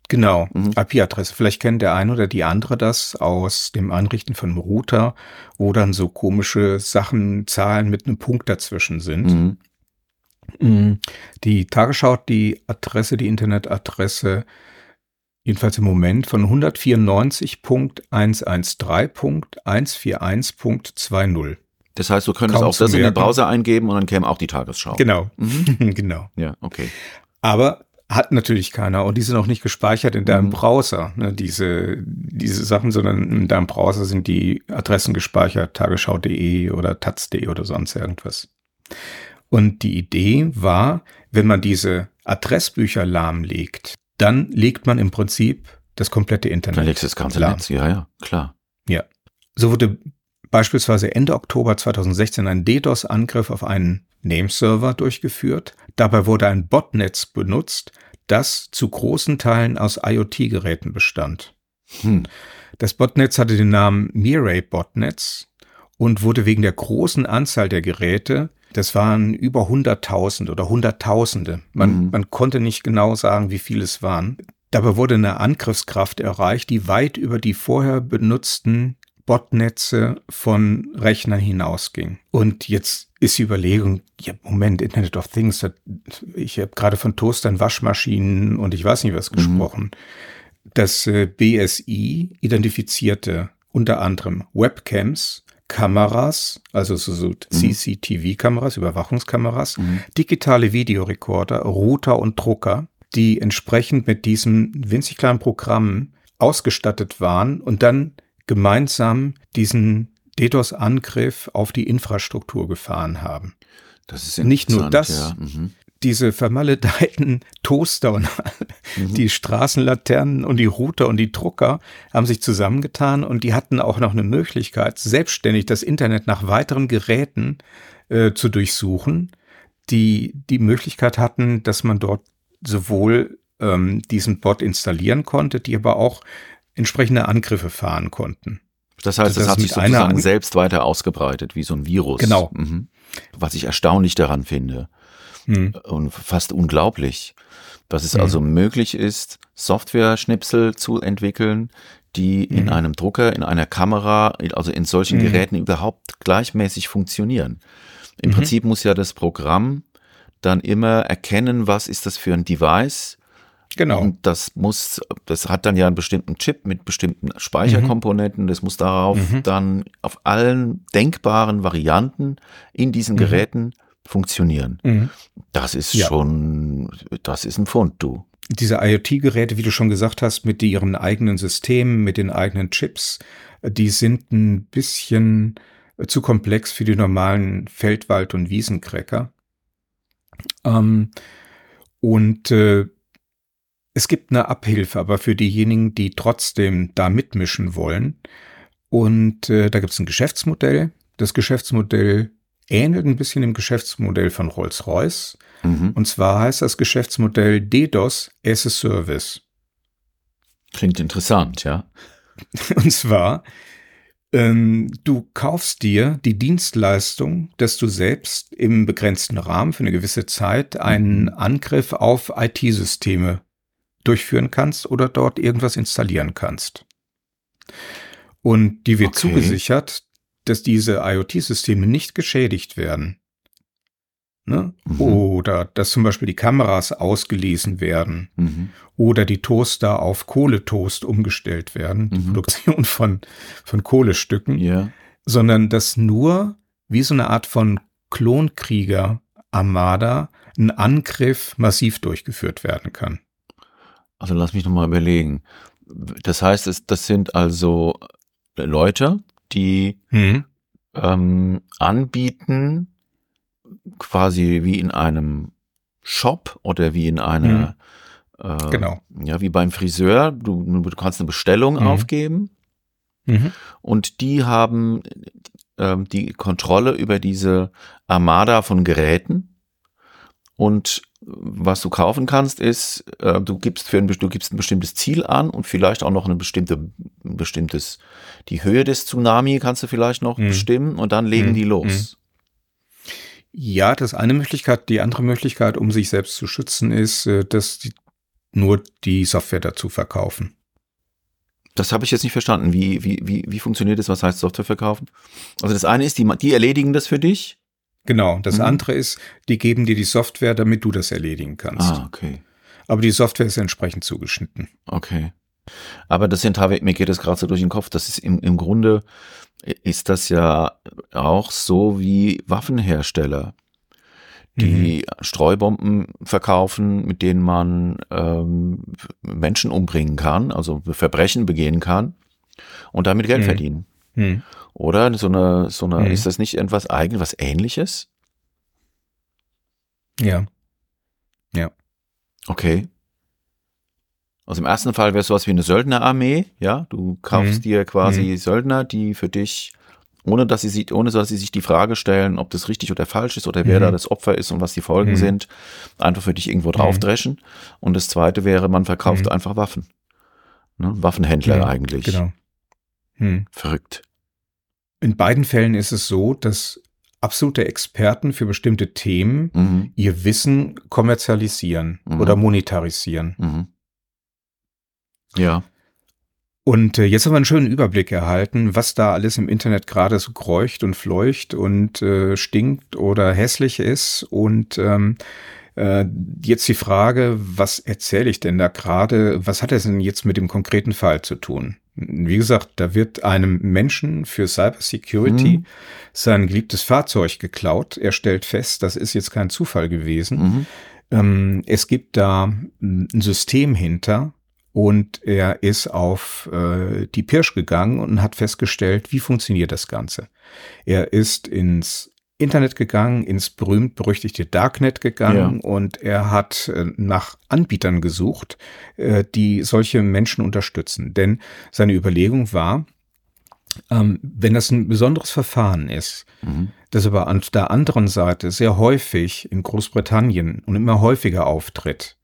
Genau, mhm. IP-Adresse. Vielleicht kennt der eine oder die andere das aus dem Einrichten von einem Router, wo dann so komische Sachen, Zahlen mit einem Punkt dazwischen sind. Mhm. mhm. Die Tagesschau hat die Adresse, die Internetadresse, jedenfalls im Moment von 194.113.141.20. Das heißt, du könntest Kaum auch das in den Browser eingeben und dann käme auch die Tagesschau. Genau, mhm. genau. Ja, okay. Aber hat natürlich keiner und die sind auch nicht gespeichert in deinem mhm. Browser, ne, diese, diese Sachen, sondern in deinem Browser sind die Adressen gespeichert, tagesschau.de oder taz.de oder sonst irgendwas. Und die Idee war, wenn man diese Adressbücher lahmlegt, dann legt man im Prinzip das komplette Internet. Dann legst du das ganze lahm. Netz, ja, ja, klar. Ja. So wurde beispielsweise Ende Oktober 2016 ein DDoS-Angriff auf einen Nameserver durchgeführt. Dabei wurde ein Botnetz benutzt, das zu großen Teilen aus IoT-Geräten bestand. Hm. Das Botnetz hatte den Namen Mirai Botnetz und wurde wegen der großen Anzahl der Geräte, das waren über 100.000 oder Hunderttausende, man, mhm. man konnte nicht genau sagen, wie viele es waren. Dabei wurde eine Angriffskraft erreicht, die weit über die vorher benutzten Botnetze von Rechnern hinausging. Und jetzt ist die Überlegung, ja, Moment, Internet of Things, das, ich habe gerade von Toastern, Waschmaschinen und ich weiß nicht was mhm. gesprochen. Das äh, BSI identifizierte unter anderem Webcams, Kameras, also so, so mhm. CCTV-Kameras, Überwachungskameras, mhm. digitale Videorekorder, Router und Drucker, die entsprechend mit diesen winzig kleinen Programmen ausgestattet waren und dann gemeinsam diesen DDoS-Angriff auf die Infrastruktur gefahren haben. Das ist nicht nur das, ja. mhm. diese vermaledeiten Toaster und mhm. die Straßenlaternen und die Router und die Drucker haben sich zusammengetan und die hatten auch noch eine Möglichkeit, selbstständig das Internet nach weiteren Geräten äh, zu durchsuchen, die die Möglichkeit hatten, dass man dort sowohl ähm, diesen Bot installieren konnte, die aber auch entsprechende Angriffe fahren konnten. Das heißt, es hat sich sozusagen selbst weiter ausgebreitet, wie so ein Virus. Genau. Mhm. Was ich erstaunlich daran finde mhm. und fast unglaublich, dass es mhm. also möglich ist, Software-Schnipsel zu entwickeln, die in mhm. einem Drucker, in einer Kamera, also in solchen mhm. Geräten überhaupt gleichmäßig funktionieren. Im mhm. Prinzip muss ja das Programm dann immer erkennen, was ist das für ein Device. Genau. Und das muss, das hat dann ja einen bestimmten Chip mit bestimmten Speicherkomponenten. Das muss darauf mhm. dann auf allen denkbaren Varianten in diesen mhm. Geräten funktionieren. Mhm. Das ist ja. schon, das ist ein Fund, du. Diese IoT-Geräte, wie du schon gesagt hast, mit ihren eigenen Systemen, mit den eigenen Chips, die sind ein bisschen zu komplex für die normalen Feldwald- und Wiesencracker. Ähm, und äh, es gibt eine Abhilfe, aber für diejenigen, die trotzdem da mitmischen wollen. Und äh, da gibt es ein Geschäftsmodell. Das Geschäftsmodell ähnelt ein bisschen dem Geschäftsmodell von Rolls-Royce. Mhm. Und zwar heißt das Geschäftsmodell DDoS as a Service. Klingt interessant, ja. Und zwar, ähm, du kaufst dir die Dienstleistung, dass du selbst im begrenzten Rahmen für eine gewisse Zeit einen mhm. Angriff auf IT-Systeme durchführen kannst oder dort irgendwas installieren kannst. Und die wird okay. zugesichert, dass diese IoT-Systeme nicht geschädigt werden. Ne? Mhm. Oder dass zum Beispiel die Kameras ausgelesen werden mhm. oder die Toaster auf Kohletoast umgestellt werden, die mhm. Produktion von, von Kohlestücken, yeah. sondern dass nur wie so eine Art von Klonkrieger Armada ein Angriff massiv durchgeführt werden kann. Also lass mich nochmal überlegen. Das heißt, es, das sind also Leute, die mhm. ähm, anbieten, quasi wie in einem Shop oder wie in einer, mhm. äh, genau. ja, wie beim Friseur. Du, du kannst eine Bestellung mhm. aufgeben mhm. und die haben äh, die Kontrolle über diese Armada von Geräten und was du kaufen kannst, ist, äh, du gibst für ein, du gibst ein bestimmtes Ziel an und vielleicht auch noch eine bestimmte, ein bestimmtes, die Höhe des Tsunami kannst du vielleicht noch mhm. bestimmen und dann legen mhm. die los. Mhm. Ja, das ist eine Möglichkeit. Die andere Möglichkeit, um sich selbst zu schützen, ist, äh, dass die nur die Software dazu verkaufen. Das habe ich jetzt nicht verstanden. Wie, wie, wie, wie funktioniert das? Was heißt Software verkaufen? Also das eine ist, die, die erledigen das für dich Genau. Das mhm. andere ist, die geben dir die Software, damit du das erledigen kannst. Ah, okay. Aber die Software ist entsprechend zugeschnitten. Okay. Aber das sind, mir geht das gerade so durch den Kopf, das ist im, im Grunde, ist das ja auch so wie Waffenhersteller, die mhm. Streubomben verkaufen, mit denen man ähm, Menschen umbringen kann, also Verbrechen begehen kann und damit Geld mhm. verdienen. Mhm. Oder so eine, so eine, mhm. ist das nicht etwas eigen, was ähnliches? Ja. Ja. Okay. Also im ersten Fall wäre es sowas wie eine Söldnerarmee, ja. Du kaufst mhm. dir quasi mhm. Söldner, die für dich, ohne dass sie ohne dass sie sich die Frage stellen, ob das richtig oder falsch ist oder wer da mhm. das Opfer ist und was die Folgen mhm. sind, einfach für dich irgendwo mhm. draufdreschen. Und das zweite wäre, man verkauft einfach Waffen. Ne? Waffenhändler eigentlich. Genau. Verrückt. In beiden Fällen ist es so, dass absolute Experten für bestimmte Themen mhm. ihr Wissen kommerzialisieren mhm. oder monetarisieren. Mhm. Ja. Und äh, jetzt haben wir einen schönen Überblick erhalten, was da alles im Internet gerade so kreucht und fleucht und äh, stinkt oder hässlich ist. Und ähm, äh, jetzt die Frage, was erzähle ich denn da gerade? Was hat das denn jetzt mit dem konkreten Fall zu tun? Wie gesagt, da wird einem Menschen für Cybersecurity mhm. sein geliebtes Fahrzeug geklaut. Er stellt fest, das ist jetzt kein Zufall gewesen. Mhm. Ähm, es gibt da ein System hinter und er ist auf äh, die Pirsch gegangen und hat festgestellt, wie funktioniert das Ganze. Er ist ins Internet gegangen, ins berühmt-berüchtigte Darknet gegangen ja. und er hat äh, nach Anbietern gesucht, äh, die solche Menschen unterstützen. Denn seine Überlegung war, ähm, wenn das ein besonderes Verfahren ist, mhm. das aber an der anderen Seite sehr häufig in Großbritannien und immer häufiger auftritt,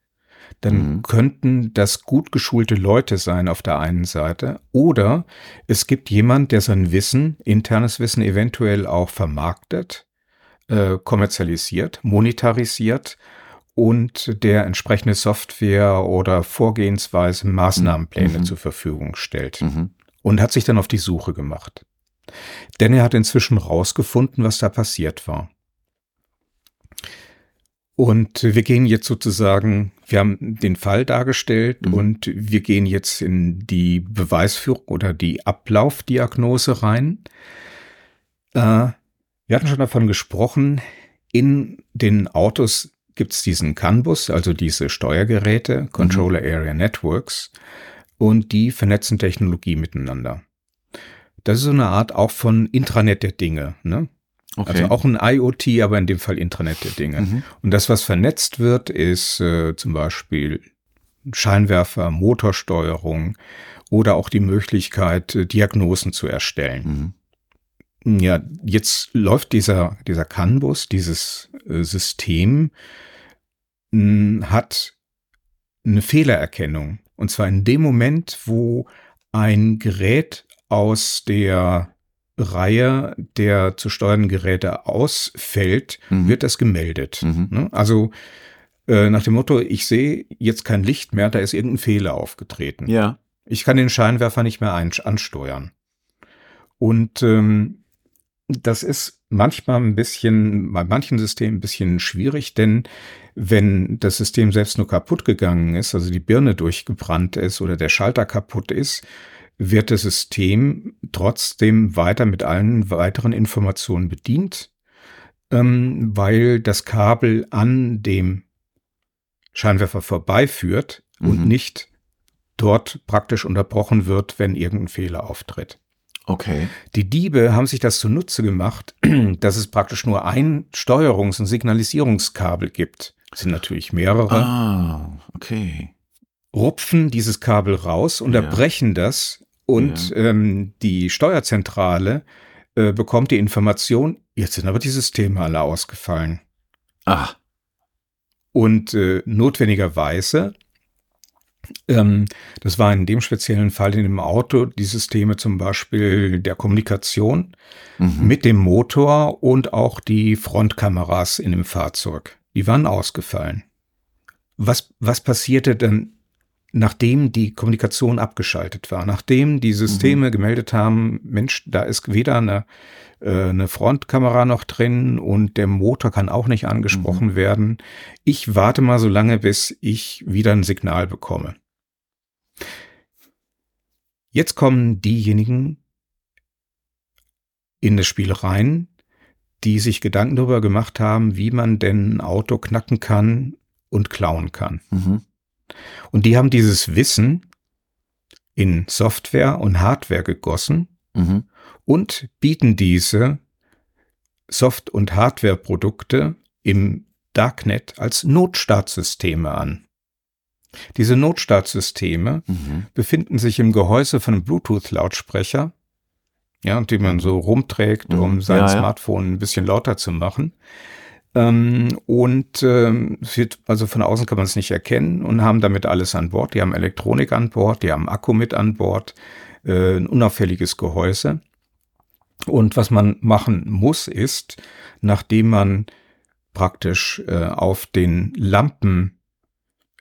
dann mhm. könnten das gut geschulte Leute sein auf der einen Seite oder es gibt jemand, der sein Wissen, internes Wissen eventuell auch vermarktet, äh, kommerzialisiert, monetarisiert und der entsprechende Software oder Vorgehensweise Maßnahmenpläne mhm. zur Verfügung stellt mhm. und hat sich dann auf die Suche gemacht. Denn er hat inzwischen rausgefunden, was da passiert war. Und wir gehen jetzt sozusagen, wir haben den Fall dargestellt mhm. und wir gehen jetzt in die Beweisführung oder die Ablaufdiagnose rein. Äh, wir hatten schon davon gesprochen, in den Autos gibt es diesen CAN-Bus, also diese Steuergeräte, Controller Area Networks, und die vernetzen Technologie miteinander. Das ist so eine Art auch von Intranet der Dinge. Ne? Okay. Also auch ein IoT, aber in dem Fall Intranet der Dinge. Mhm. Und das, was vernetzt wird, ist äh, zum Beispiel Scheinwerfer, Motorsteuerung oder auch die Möglichkeit, äh, Diagnosen zu erstellen. Mhm. Ja, jetzt läuft dieser, dieser CAN-Bus, dieses äh, System, mh, hat eine Fehlererkennung. Und zwar in dem Moment, wo ein Gerät aus der Reihe der zu steuernden Geräte ausfällt, mhm. wird das gemeldet. Mhm. Ne? Also äh, nach dem Motto, ich sehe jetzt kein Licht mehr, da ist irgendein Fehler aufgetreten. Ja. Ich kann den Scheinwerfer nicht mehr ansteuern. Und ähm, das ist manchmal ein bisschen, bei manchen Systemen ein bisschen schwierig, denn wenn das System selbst nur kaputt gegangen ist, also die Birne durchgebrannt ist oder der Schalter kaputt ist, wird das System trotzdem weiter mit allen weiteren Informationen bedient, ähm, weil das Kabel an dem Scheinwerfer vorbeiführt mhm. und nicht dort praktisch unterbrochen wird, wenn irgendein Fehler auftritt. Okay. Die Diebe haben sich das zunutze gemacht, dass es praktisch nur ein Steuerungs- und Signalisierungskabel gibt. Es sind natürlich mehrere. Ah, okay. Rupfen dieses Kabel raus, unterbrechen ja. das und ja. ähm, die Steuerzentrale äh, bekommt die Information, jetzt sind aber die Systeme alle ausgefallen. Ah. Und äh, notwendigerweise, das war in dem speziellen Fall in dem Auto, die Systeme zum Beispiel der Kommunikation mhm. mit dem Motor und auch die Frontkameras in dem Fahrzeug, die waren ausgefallen. Was, was passierte denn nachdem die Kommunikation abgeschaltet war, nachdem die Systeme mhm. gemeldet haben, Mensch, da ist weder eine, äh, eine Frontkamera noch drin und der Motor kann auch nicht angesprochen mhm. werden. Ich warte mal so lange, bis ich wieder ein Signal bekomme. Jetzt kommen diejenigen in das Spiel rein, die sich Gedanken darüber gemacht haben, wie man denn ein Auto knacken kann und klauen kann. Mhm. Und die haben dieses Wissen in Software und Hardware gegossen mhm. und bieten diese Soft- und Hardware-Produkte im Darknet als Notstartsysteme an. Diese Notstartsysteme mhm. befinden sich im Gehäuse von einem Bluetooth-Lautsprecher, ja, die man so rumträgt, um mhm. sein ja, Smartphone ja. ein bisschen lauter zu machen. Ähm, und ähm, wird, also von außen kann man es nicht erkennen und haben damit alles an Bord. Die haben Elektronik an Bord, die haben Akku mit an Bord, äh, ein unauffälliges Gehäuse. Und was man machen muss, ist, nachdem man praktisch äh, auf den Lampen,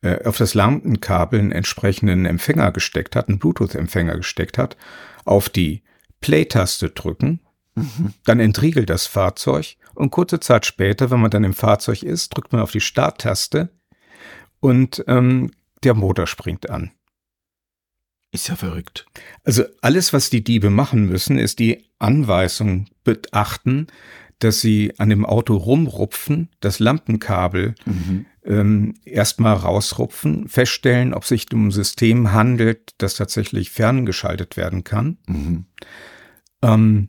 äh, auf das Lampenkabel einen entsprechenden Empfänger gesteckt hat, einen Bluetooth-Empfänger gesteckt hat, auf die Play-Taste drücken, mhm. dann entriegelt das Fahrzeug und kurze Zeit später, wenn man dann im Fahrzeug ist, drückt man auf die Starttaste und ähm, der Motor springt an. Ist ja verrückt. Also alles, was die Diebe machen müssen, ist die Anweisung beachten, dass sie an dem Auto rumrupfen, das Lampenkabel mhm. ähm, erstmal rausrupfen, feststellen, ob sich um ein System handelt, das tatsächlich ferngeschaltet werden kann. Mhm. Ähm,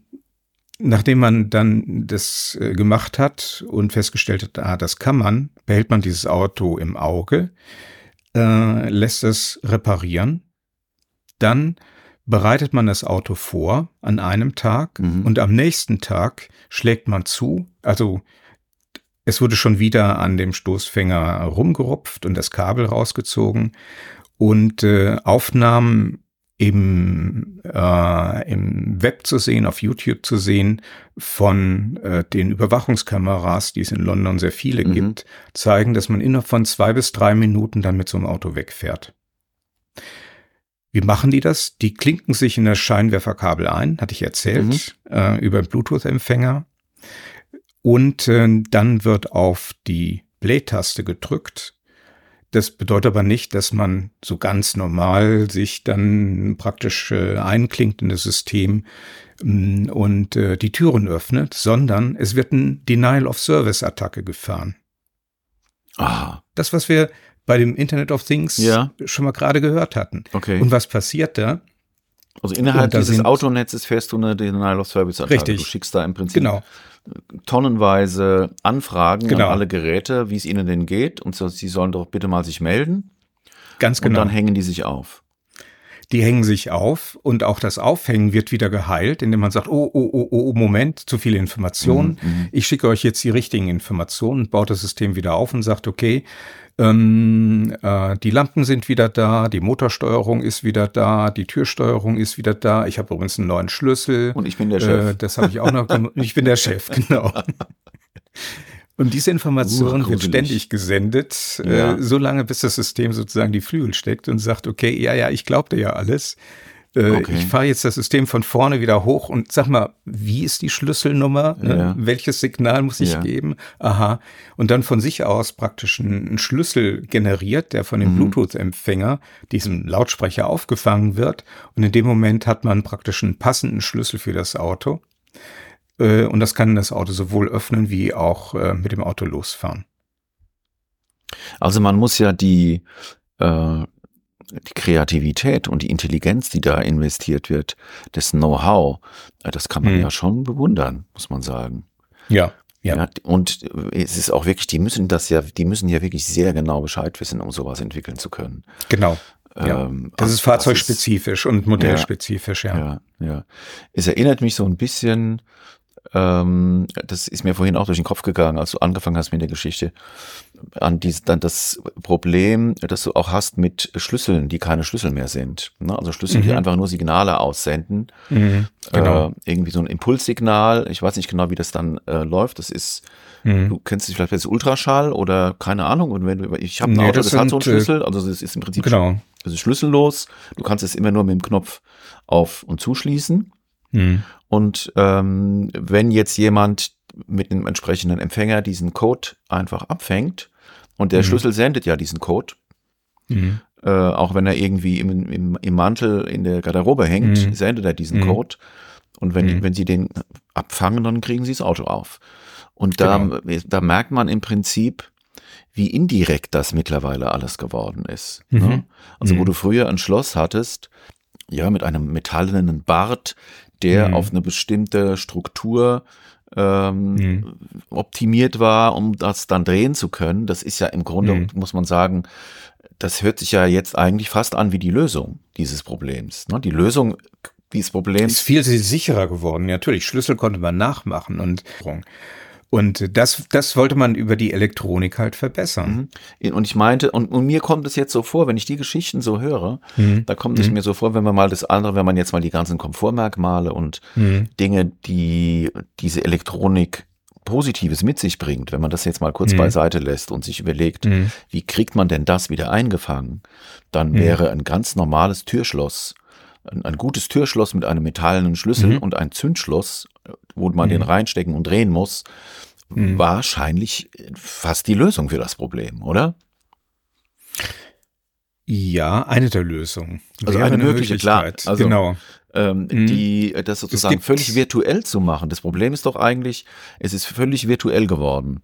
Nachdem man dann das äh, gemacht hat und festgestellt hat, ah, das kann man, behält man dieses Auto im Auge, äh, lässt es reparieren, dann bereitet man das Auto vor an einem Tag mhm. und am nächsten Tag schlägt man zu. Also Es wurde schon wieder an dem Stoßfänger rumgerupft und das Kabel rausgezogen und äh, Aufnahmen im, äh, im Web zu sehen, auf YouTube zu sehen, von äh, den Überwachungskameras, die es in London sehr viele mhm. gibt, zeigen, dass man innerhalb von zwei bis drei Minuten dann mit so einem Auto wegfährt. Wie machen die das? Die klinken sich in das Scheinwerferkabel ein, hatte ich erzählt, mhm. äh, über Bluetooth-Empfänger. Und äh, dann wird auf die Play-Taste gedrückt das bedeutet aber nicht, dass man so ganz normal sich dann praktisch äh, einklingt in das System mm, und äh, die Türen öffnet, sondern es wird ein Denial of Service Attacke gefahren. Ah. Das, was wir bei dem Internet of Things ja. schon mal gerade gehört hatten. Okay. Und was passiert da? Also innerhalb dieses Autonetzes fährst du eine Denial of Service Attacke. Richtig. Du schickst da im Prinzip genau tonnenweise Anfragen genau. an alle Geräte, wie es ihnen denn geht. Und so, sie sollen doch bitte mal sich melden. Ganz genau. Und dann hängen die sich auf. Die hängen sich auf und auch das Aufhängen wird wieder geheilt, indem man sagt, oh, oh, oh, oh, Moment, zu viele Informationen. Mhm, mhm. ich schicke euch jetzt die richtigen Informationen, baut das System wieder auf und sagt, okay, ähm, äh, die Lampen sind wieder da, die Motorsteuerung ist wieder da, die Türsteuerung ist wieder da. Ich habe übrigens einen neuen Schlüssel. Und ich bin der Chef. Äh, das habe ich auch noch. ich bin der Chef, genau. Und diese Information uh, wird ständig gesendet, äh, ja. äh, so lange bis das System sozusagen die Flügel steckt und sagt, okay, ja, ja, ich glaubte ja alles. Äh, okay. Ich fahre jetzt das System von vorne wieder hoch und sag mal, wie ist die Schlüsselnummer? Ne? Ja. Welches Signal muss ich ja. geben? Aha. Und dann von sich aus praktisch einen Schlüssel generiert, der von dem mhm. Bluetooth-Empfänger, diesem Lautsprecher aufgefangen wird. Und in dem Moment hat man praktisch einen passenden Schlüssel für das Auto. Äh, und das kann das Auto sowohl öffnen wie auch äh, mit dem Auto losfahren. Also man muss ja die äh, die Kreativität und die Intelligenz, die da investiert wird, das Know-how, äh, das kann man hm. ja schon bewundern, muss man sagen. Ja, ja. ja. Und es ist auch wirklich, die müssen das ja, die müssen ja wirklich sehr genau Bescheid wissen, um sowas entwickeln zu können. Genau. Ja. Ähm, das ist fahrzeugspezifisch und modellspezifisch, ja. Ja, ja. Es erinnert mich so ein bisschen ähm, das ist mir vorhin auch durch den Kopf gegangen, als du angefangen hast mit der Geschichte, an dies, dann das Problem, das du auch hast mit Schlüsseln, die keine Schlüssel mehr sind. Ne? Also Schlüssel, mhm. die einfach nur Signale aussenden. Mhm, genau. Äh, irgendwie so ein Impulssignal. Ich weiß nicht genau, wie das dann äh, läuft. Das ist, mhm. du kennst dich vielleicht als Ultraschall oder keine Ahnung. Und wenn du, ich habe ein nee, Auto, das, das hat so einen äh, Schlüssel. Also das ist im Prinzip genau. das ist schlüssellos. Du kannst es immer nur mit dem Knopf auf und zuschließen. Mhm. Und ähm, wenn jetzt jemand mit einem entsprechenden Empfänger diesen Code einfach abfängt und der mhm. Schlüssel sendet ja diesen Code, mhm. äh, auch wenn er irgendwie im, im, im, Mantel in der Garderobe hängt, mhm. sendet er diesen mhm. Code. Und wenn, mhm. wenn sie den abfangen, dann kriegen sie das Auto auf. Und da, genau. da merkt man im Prinzip, wie indirekt das mittlerweile alles geworden ist. Ne? Mhm. Also wo du früher ein Schloss hattest, ja, mit einem metallenen Bart, der mhm. auf eine bestimmte Struktur ähm, mhm. optimiert war, um das dann drehen zu können. Das ist ja im Grunde, mhm. muss man sagen, das hört sich ja jetzt eigentlich fast an wie die Lösung dieses Problems. Ne? Die Lösung dieses Problems ist viel sicherer geworden. Natürlich, Schlüssel konnte man nachmachen und und das, das wollte man über die Elektronik halt verbessern. Mhm. Und ich meinte, und, und, mir kommt es jetzt so vor, wenn ich die Geschichten so höre, mhm. da kommt es mhm. mir so vor, wenn man mal das andere, wenn man jetzt mal die ganzen Komfortmerkmale und mhm. Dinge, die diese Elektronik Positives mit sich bringt, wenn man das jetzt mal kurz mhm. beiseite lässt und sich überlegt, mhm. wie kriegt man denn das wieder eingefangen, dann wäre ein ganz normales Türschloss ein, ein, gutes Türschloss mit einem metallenen Schlüssel mhm. und ein Zündschloss, wo man mhm. den reinstecken und drehen muss, mhm. wahrscheinlich fast die Lösung für das Problem, oder? Ja, eine der Lösungen. Also eine, eine mögliche, klar. Also, genau. Ähm, mhm. die, das sozusagen völlig virtuell zu machen. Das Problem ist doch eigentlich, es ist völlig virtuell geworden.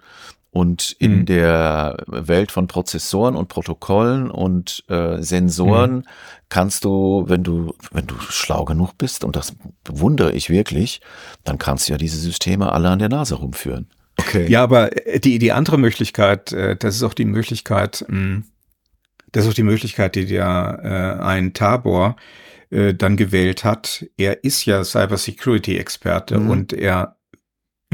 Und in mhm. der Welt von Prozessoren und Protokollen und äh, Sensoren mhm. kannst du, wenn du, wenn du schlau genug bist, und das bewundere ich wirklich, dann kannst du ja diese Systeme alle an der Nase rumführen. Okay. Ja, aber äh, die, die andere Möglichkeit, äh, das ist auch die Möglichkeit, hm, das ist auch die Möglichkeit, die der äh, ein Tabor dann gewählt hat. Er ist ja Cybersecurity-Experte mhm. und er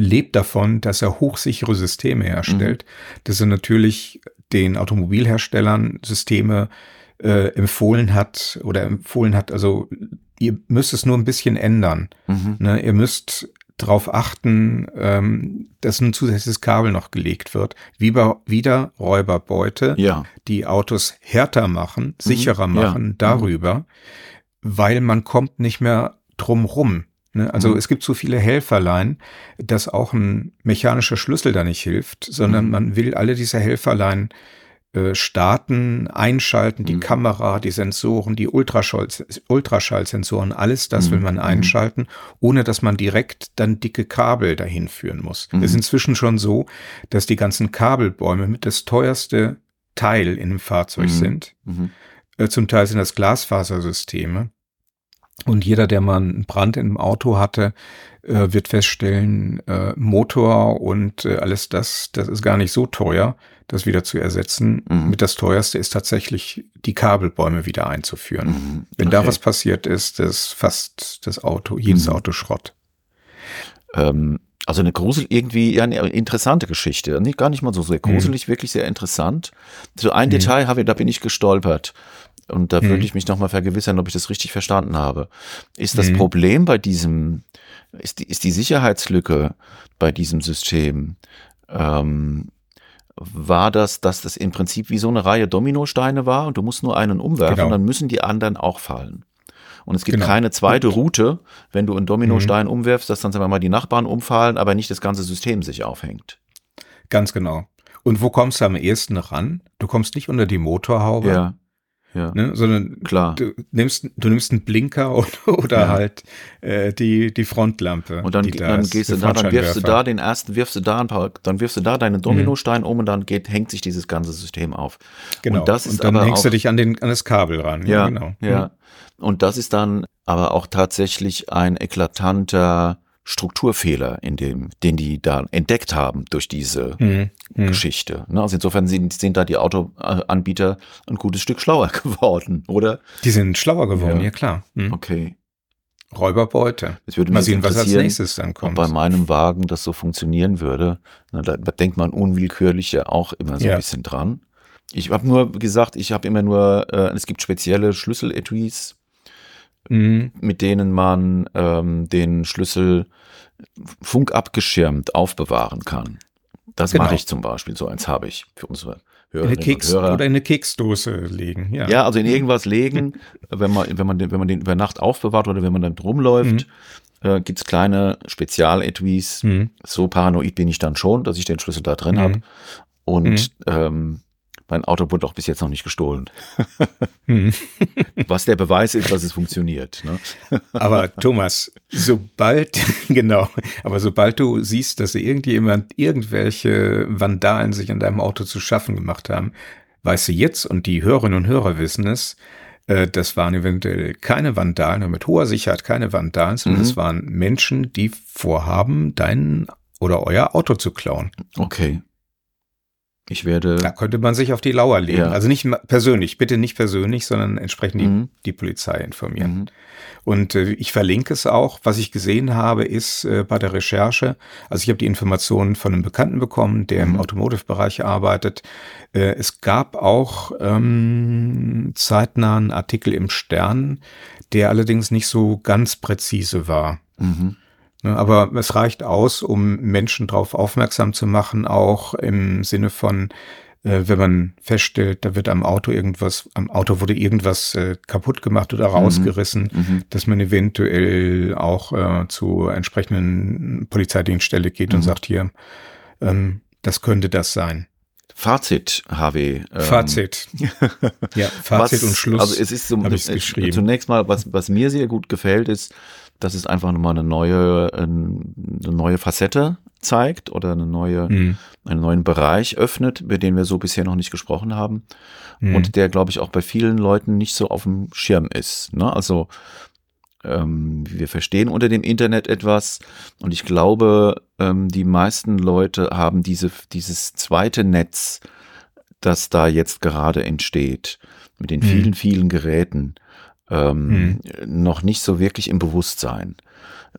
lebt davon, dass er hochsichere Systeme herstellt, mhm. dass er natürlich den Automobilherstellern Systeme äh, empfohlen hat oder empfohlen hat, also ihr müsst es nur ein bisschen ändern. Mhm. Ne, ihr müsst darauf achten, ähm, dass ein zusätzliches Kabel noch gelegt wird. Wie bei wieder Räuberbeute, ja. die Autos härter machen, mhm. sicherer machen ja. darüber, mhm. weil man kommt nicht mehr drum rum. Ne? Also mhm. es gibt so viele Helferlein, dass auch ein mechanischer Schlüssel da nicht hilft, sondern mhm. man will alle diese Helferlein äh, starten, einschalten, die mhm. Kamera, die Sensoren, die Ultraschall, Ultraschallsensoren, alles das will mhm. man mhm. einschalten, ohne dass man direkt dann dicke Kabel dahin führen muss. Es ist inzwischen schon so, dass die ganzen Kabelbäume mit das teuerste Teil in dem Fahrzeug sind. Äh, zum Teil sind das Glasfasersysteme. Und jeder, der mal einen Brand im Auto hatte, äh, wird feststellen, äh, Motor und äh, alles das, das ist gar nicht so teuer, das wieder zu ersetzen. Mhm. Mit das teuerste ist tatsächlich, die Kabelbäume wieder einzuführen. Mhm. Wenn okay. da was passiert ist, ist fast das Auto, jedes mhm. Auto Schrott. Ähm, also eine grusel, irgendwie ja, eine interessante Geschichte. Nicht, gar nicht mal so sehr gruselig, mhm. wirklich sehr interessant. So ein mhm. Detail habe ich, da bin ich gestolpert und da mhm. würde ich mich nochmal vergewissern, ob ich das richtig verstanden habe. Ist das mhm. Problem bei diesem, ist die, ist die Sicherheitslücke bei diesem System, ähm, war das, dass das im Prinzip wie so eine Reihe Dominosteine war und du musst nur einen umwerfen, genau. dann müssen die anderen auch fallen. Und es gibt genau. keine zweite Route, wenn du einen Dominostein mhm. umwerfst, dass dann sagen wir mal die Nachbarn umfallen, aber nicht das ganze System sich aufhängt. Ganz genau. Und wo kommst du am ehesten ran? Du kommst nicht unter die Motorhaube. Ja ja. Ne, sondern Klar. Du, nimmst, du nimmst einen Blinker oder, oder ja. halt äh, die, die Frontlampe. Und dann, da dann gehst du da, dann wirfst du da den ersten, wirfst du da ein paar, dann wirfst du da deinen. Dominostein mhm. um und dann geht, hängt sich dieses ganze System auf. Genau. Und, das ist und dann aber hängst auch, du dich an, den, an das Kabel ran. Ja, ja genau. Ja. Mhm. Und das ist dann aber auch tatsächlich ein eklatanter Strukturfehler, in dem, den die da entdeckt haben durch diese mhm. mhm. Geschichte. Also insofern sind, sind da die Autoanbieter ein gutes Stück schlauer geworden, oder? Die sind schlauer geworden, ja, ja klar. Mhm. Okay. Räuberbeute. Es würde Mal sehen, was als nächstes dann kommt. Ob bei meinem Wagen das so funktionieren würde. Na, da denkt man unwillkürlich ja auch immer so ja. ein bisschen dran. Ich habe nur gesagt, ich habe immer nur, äh, es gibt spezielle Schlüssel-Etuis, mhm. mit denen man ähm, den Schlüssel funkabgeschirmt aufbewahren kann. Das genau. mache ich zum Beispiel, so eins habe ich für unsere Hörerinnen eine Keks, Hörer. Oder in eine Keksdose legen, ja. Ja, also in irgendwas legen, wenn man, wenn man, den, wenn man den über Nacht aufbewahrt oder wenn man dann rumläuft, mhm. äh, gibt's kleine Spezialetuis. Mhm. So paranoid bin ich dann schon, dass ich den Schlüssel da drin mhm. habe. Und mhm. ähm, mein Auto wurde auch bis jetzt noch nicht gestohlen. Hm. Was der Beweis ist, dass es funktioniert. Ne? Aber Thomas, sobald, genau, aber sobald du siehst, dass irgendjemand irgendwelche Vandalen sich an deinem Auto zu schaffen gemacht haben, weißt du jetzt, und die Hörerinnen und Hörer wissen es, äh, das waren eventuell keine Vandalen, mit hoher Sicherheit keine Vandalen, sondern es mhm. waren Menschen, die vorhaben, dein oder euer Auto zu klauen. Okay. Ich werde. Da könnte man sich auf die Lauer legen. Ja. Also nicht persönlich, bitte nicht persönlich, sondern entsprechend die, mhm. die Polizei informieren. Mhm. Und äh, ich verlinke es auch. Was ich gesehen habe, ist äh, bei der Recherche, also ich habe die Informationen von einem Bekannten bekommen, der mhm. im Automotive-Bereich arbeitet. Äh, es gab auch ähm, zeitnah einen Artikel im Stern, der allerdings nicht so ganz präzise war. Ne, aber es reicht aus, um Menschen darauf aufmerksam zu machen, auch im Sinne von, äh, wenn man feststellt, da wird am Auto irgendwas, am Auto wurde irgendwas äh, kaputt gemacht oder mhm. rausgerissen, mhm. dass man eventuell auch äh, zu entsprechenden Polizeidienststelle geht mhm. und sagt hier, ähm, das könnte das sein. Fazit, HW. Ähm, Fazit. ja, Fazit was, und Schluss. Also es ist so, äh, zunächst mal, was, was mir sehr gut gefällt, ist, dass es einfach nochmal eine neue, eine neue Facette zeigt oder eine neue, mhm. einen neuen Bereich öffnet, über den wir so bisher noch nicht gesprochen haben. Mhm. Und der, glaube ich, auch bei vielen Leuten nicht so auf dem Schirm ist. Ne? Also ähm, wir verstehen unter dem Internet etwas und ich glaube, ähm, die meisten Leute haben diese, dieses zweite Netz, das da jetzt gerade entsteht, mit den mhm. vielen, vielen Geräten, ähm, hm. noch nicht so wirklich im Bewusstsein.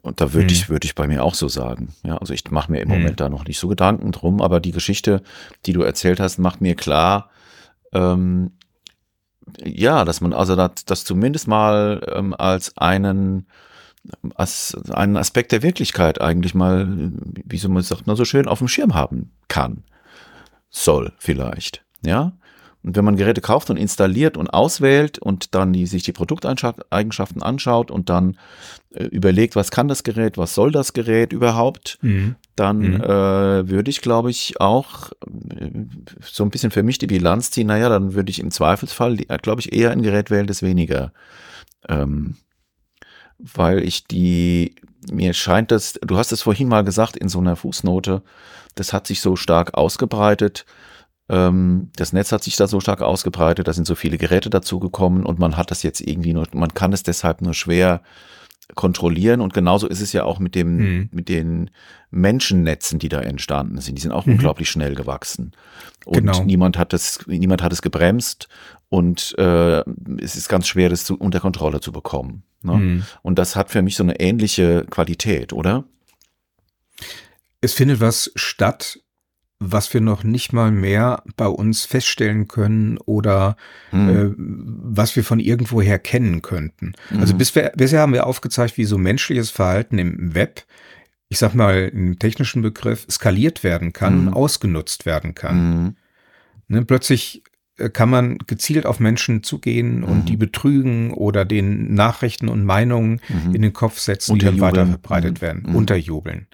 Und da würde hm. ich, würde ich bei mir auch so sagen. Ja, also ich mache mir im hm. Moment da noch nicht so Gedanken drum, aber die Geschichte, die du erzählt hast, macht mir klar, ähm, ja, dass man also das, das zumindest mal ähm, als einen als einen Aspekt der Wirklichkeit eigentlich mal, wie so man sagt, nur so schön auf dem Schirm haben kann. Soll vielleicht. Ja. Und wenn man Geräte kauft und installiert und auswählt und dann die, sich die Produkteigenschaften anschaut und dann äh, überlegt, was kann das Gerät, was soll das Gerät überhaupt, mhm. dann mhm. Äh, würde ich, glaube ich, auch äh, so ein bisschen für mich die Bilanz ziehen. Naja, dann würde ich im Zweifelsfall, äh, glaube ich, eher ein Gerät wählen, das weniger ähm, weil ich die, mir scheint das, du hast es vorhin mal gesagt in so einer Fußnote, das hat sich so stark ausgebreitet. Ähm, das Netz hat sich da so stark ausgebreitet, da sind so viele Geräte dazugekommen und man hat das jetzt irgendwie nur, man kann es deshalb nur schwer kontrollieren und genauso ist es ja auch mit dem mhm. mit den Menschennetzen, die da entstanden sind. Die sind auch mhm. unglaublich schnell gewachsen und genau. niemand hat es niemand hat es gebremst und äh, es ist ganz schwer, das zu, unter Kontrolle zu bekommen. Ne? Mhm. Und das hat für mich so eine ähnliche Qualität, oder? Es findet was statt, was wir noch nicht mal mehr bei uns feststellen können oder mhm. äh, was wir von irgendwoher kennen könnten. Also mhm. Also bis wir, bisher haben wir aufgezeigt, wie so menschliches Verhalten im Web, ich sag mal im technischen Begriff, skaliert werden kann, mhm. ausgenutzt werden kann. Mhm. Ne, plötzlich äh, kann man gezielt auf Menschen zugehen mhm. und die betrügen oder den Nachrichten und Meinungen mhm. in den Kopf setzen, die dann weiter verbreitet mhm. werden, mhm. unterjubeln.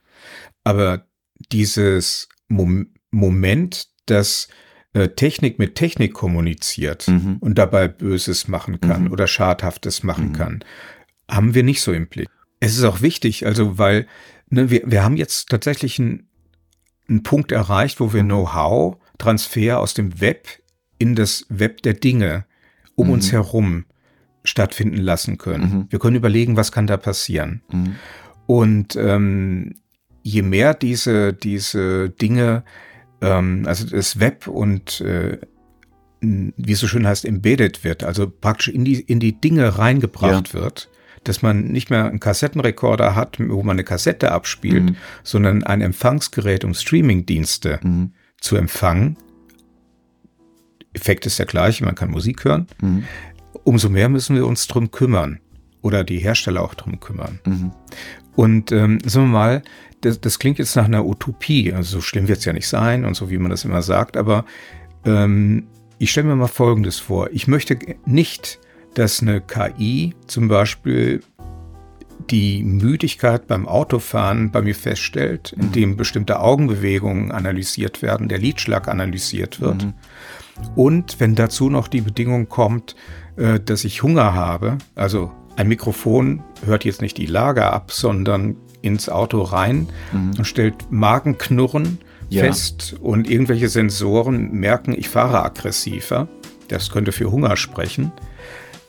Aber dieses Mom Moment, dass äh, Technik mit Technik kommuniziert mhm. und dabei Böses machen kann mhm. oder Schadhaftes machen kann, haben wir nicht so im Blick. Es ist auch wichtig, also weil ne, wir, wir haben jetzt tatsächlich einen, einen Punkt erreicht, wo wir Know-how, Transfer aus dem Web in das Web der Dinge um mhm. uns herum stattfinden lassen können. Mhm. Wir können überlegen, was kann da passieren. Mhm. Und ähm, je mehr diese, diese Dinge, ähm, also das Web und äh, wie es so schön heißt, embedded wird, also praktisch in die, in die Dinge reingebracht ja. wird, dass man nicht mehr einen Kassettenrekorder hat, wo man eine Kassette abspielt, mhm. sondern ein Empfangsgerät, um Streamingdienste mhm. zu empfangen, Effekt ist der gleiche, man kann Musik hören. Mhm. Umso mehr müssen wir uns drum kümmern oder die Hersteller auch drum kümmern. Mhm. Und ähm, sagen wir mal, das, das, klingt jetzt nach einer Utopie, also so schlimm wird es ja nicht sein und so wie man das immer sagt, aber ähm, ich stelle mir mal Folgendes vor. Ich möchte nicht, dass eine KI zum Beispiel die Müdigkeit beim Autofahren bei mir feststellt, indem mhm. bestimmte Augenbewegungen analysiert werden, der Lidschlag analysiert wird. Mhm. Und wenn dazu noch die Bedingung kommt, äh, dass ich Hunger habe, also ein Mikrofon hört jetzt nicht die Lage ab, sondern ins Auto rein mhm. und stellt Magenknurren ja. fest und irgendwelche Sensoren merken, ich fahre aggressiver. Das könnte für Hunger sprechen.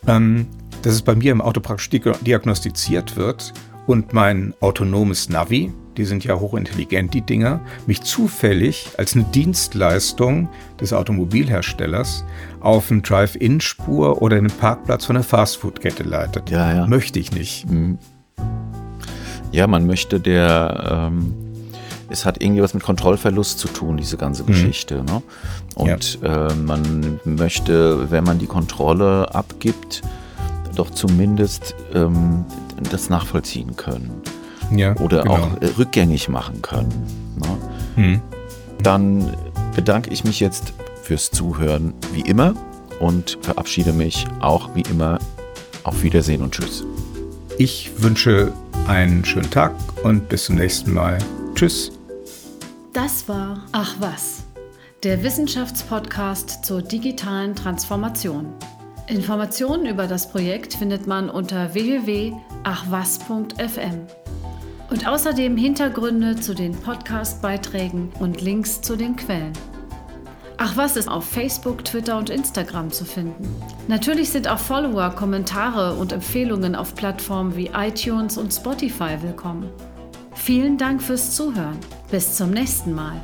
Ähm, dass es bei mir im Auto praktisch diagnostiziert wird und mein autonomes Navi, die sind ja hochintelligent, die Dinger, mich zufällig als eine Dienstleistung des Automobilherstellers auf eine Drive-In-Spur oder einen Parkplatz von einer Fastfood-Kette leitet. Ja, ja. Möchte ich nicht. Mhm. Ja, man möchte der, ähm, es hat irgendwie was mit Kontrollverlust zu tun, diese ganze mhm. Geschichte. Ne? Und ja. äh, man möchte, wenn man die Kontrolle abgibt, doch zumindest ähm, das nachvollziehen können ja, oder genau. auch äh, rückgängig machen können. Ne? Hm. Dann bedanke ich mich jetzt fürs Zuhören wie immer und verabschiede mich auch wie immer. Auf Wiedersehen und Tschüss. Ich wünsche einen schönen Tag und bis zum nächsten Mal. Tschüss. Das war Ach was, der Wissenschaftspodcast zur digitalen Transformation. Informationen über das Projekt findet man unter www.achwas.fm und außerdem Hintergründe zu den Podcast-Beiträgen und Links zu den Quellen. Ach was ist auf Facebook, Twitter und Instagram zu finden. Natürlich sind auch Follower, Kommentare und Empfehlungen auf Plattformen wie iTunes und Spotify willkommen. Vielen Dank fürs Zuhören. Bis zum nächsten Mal.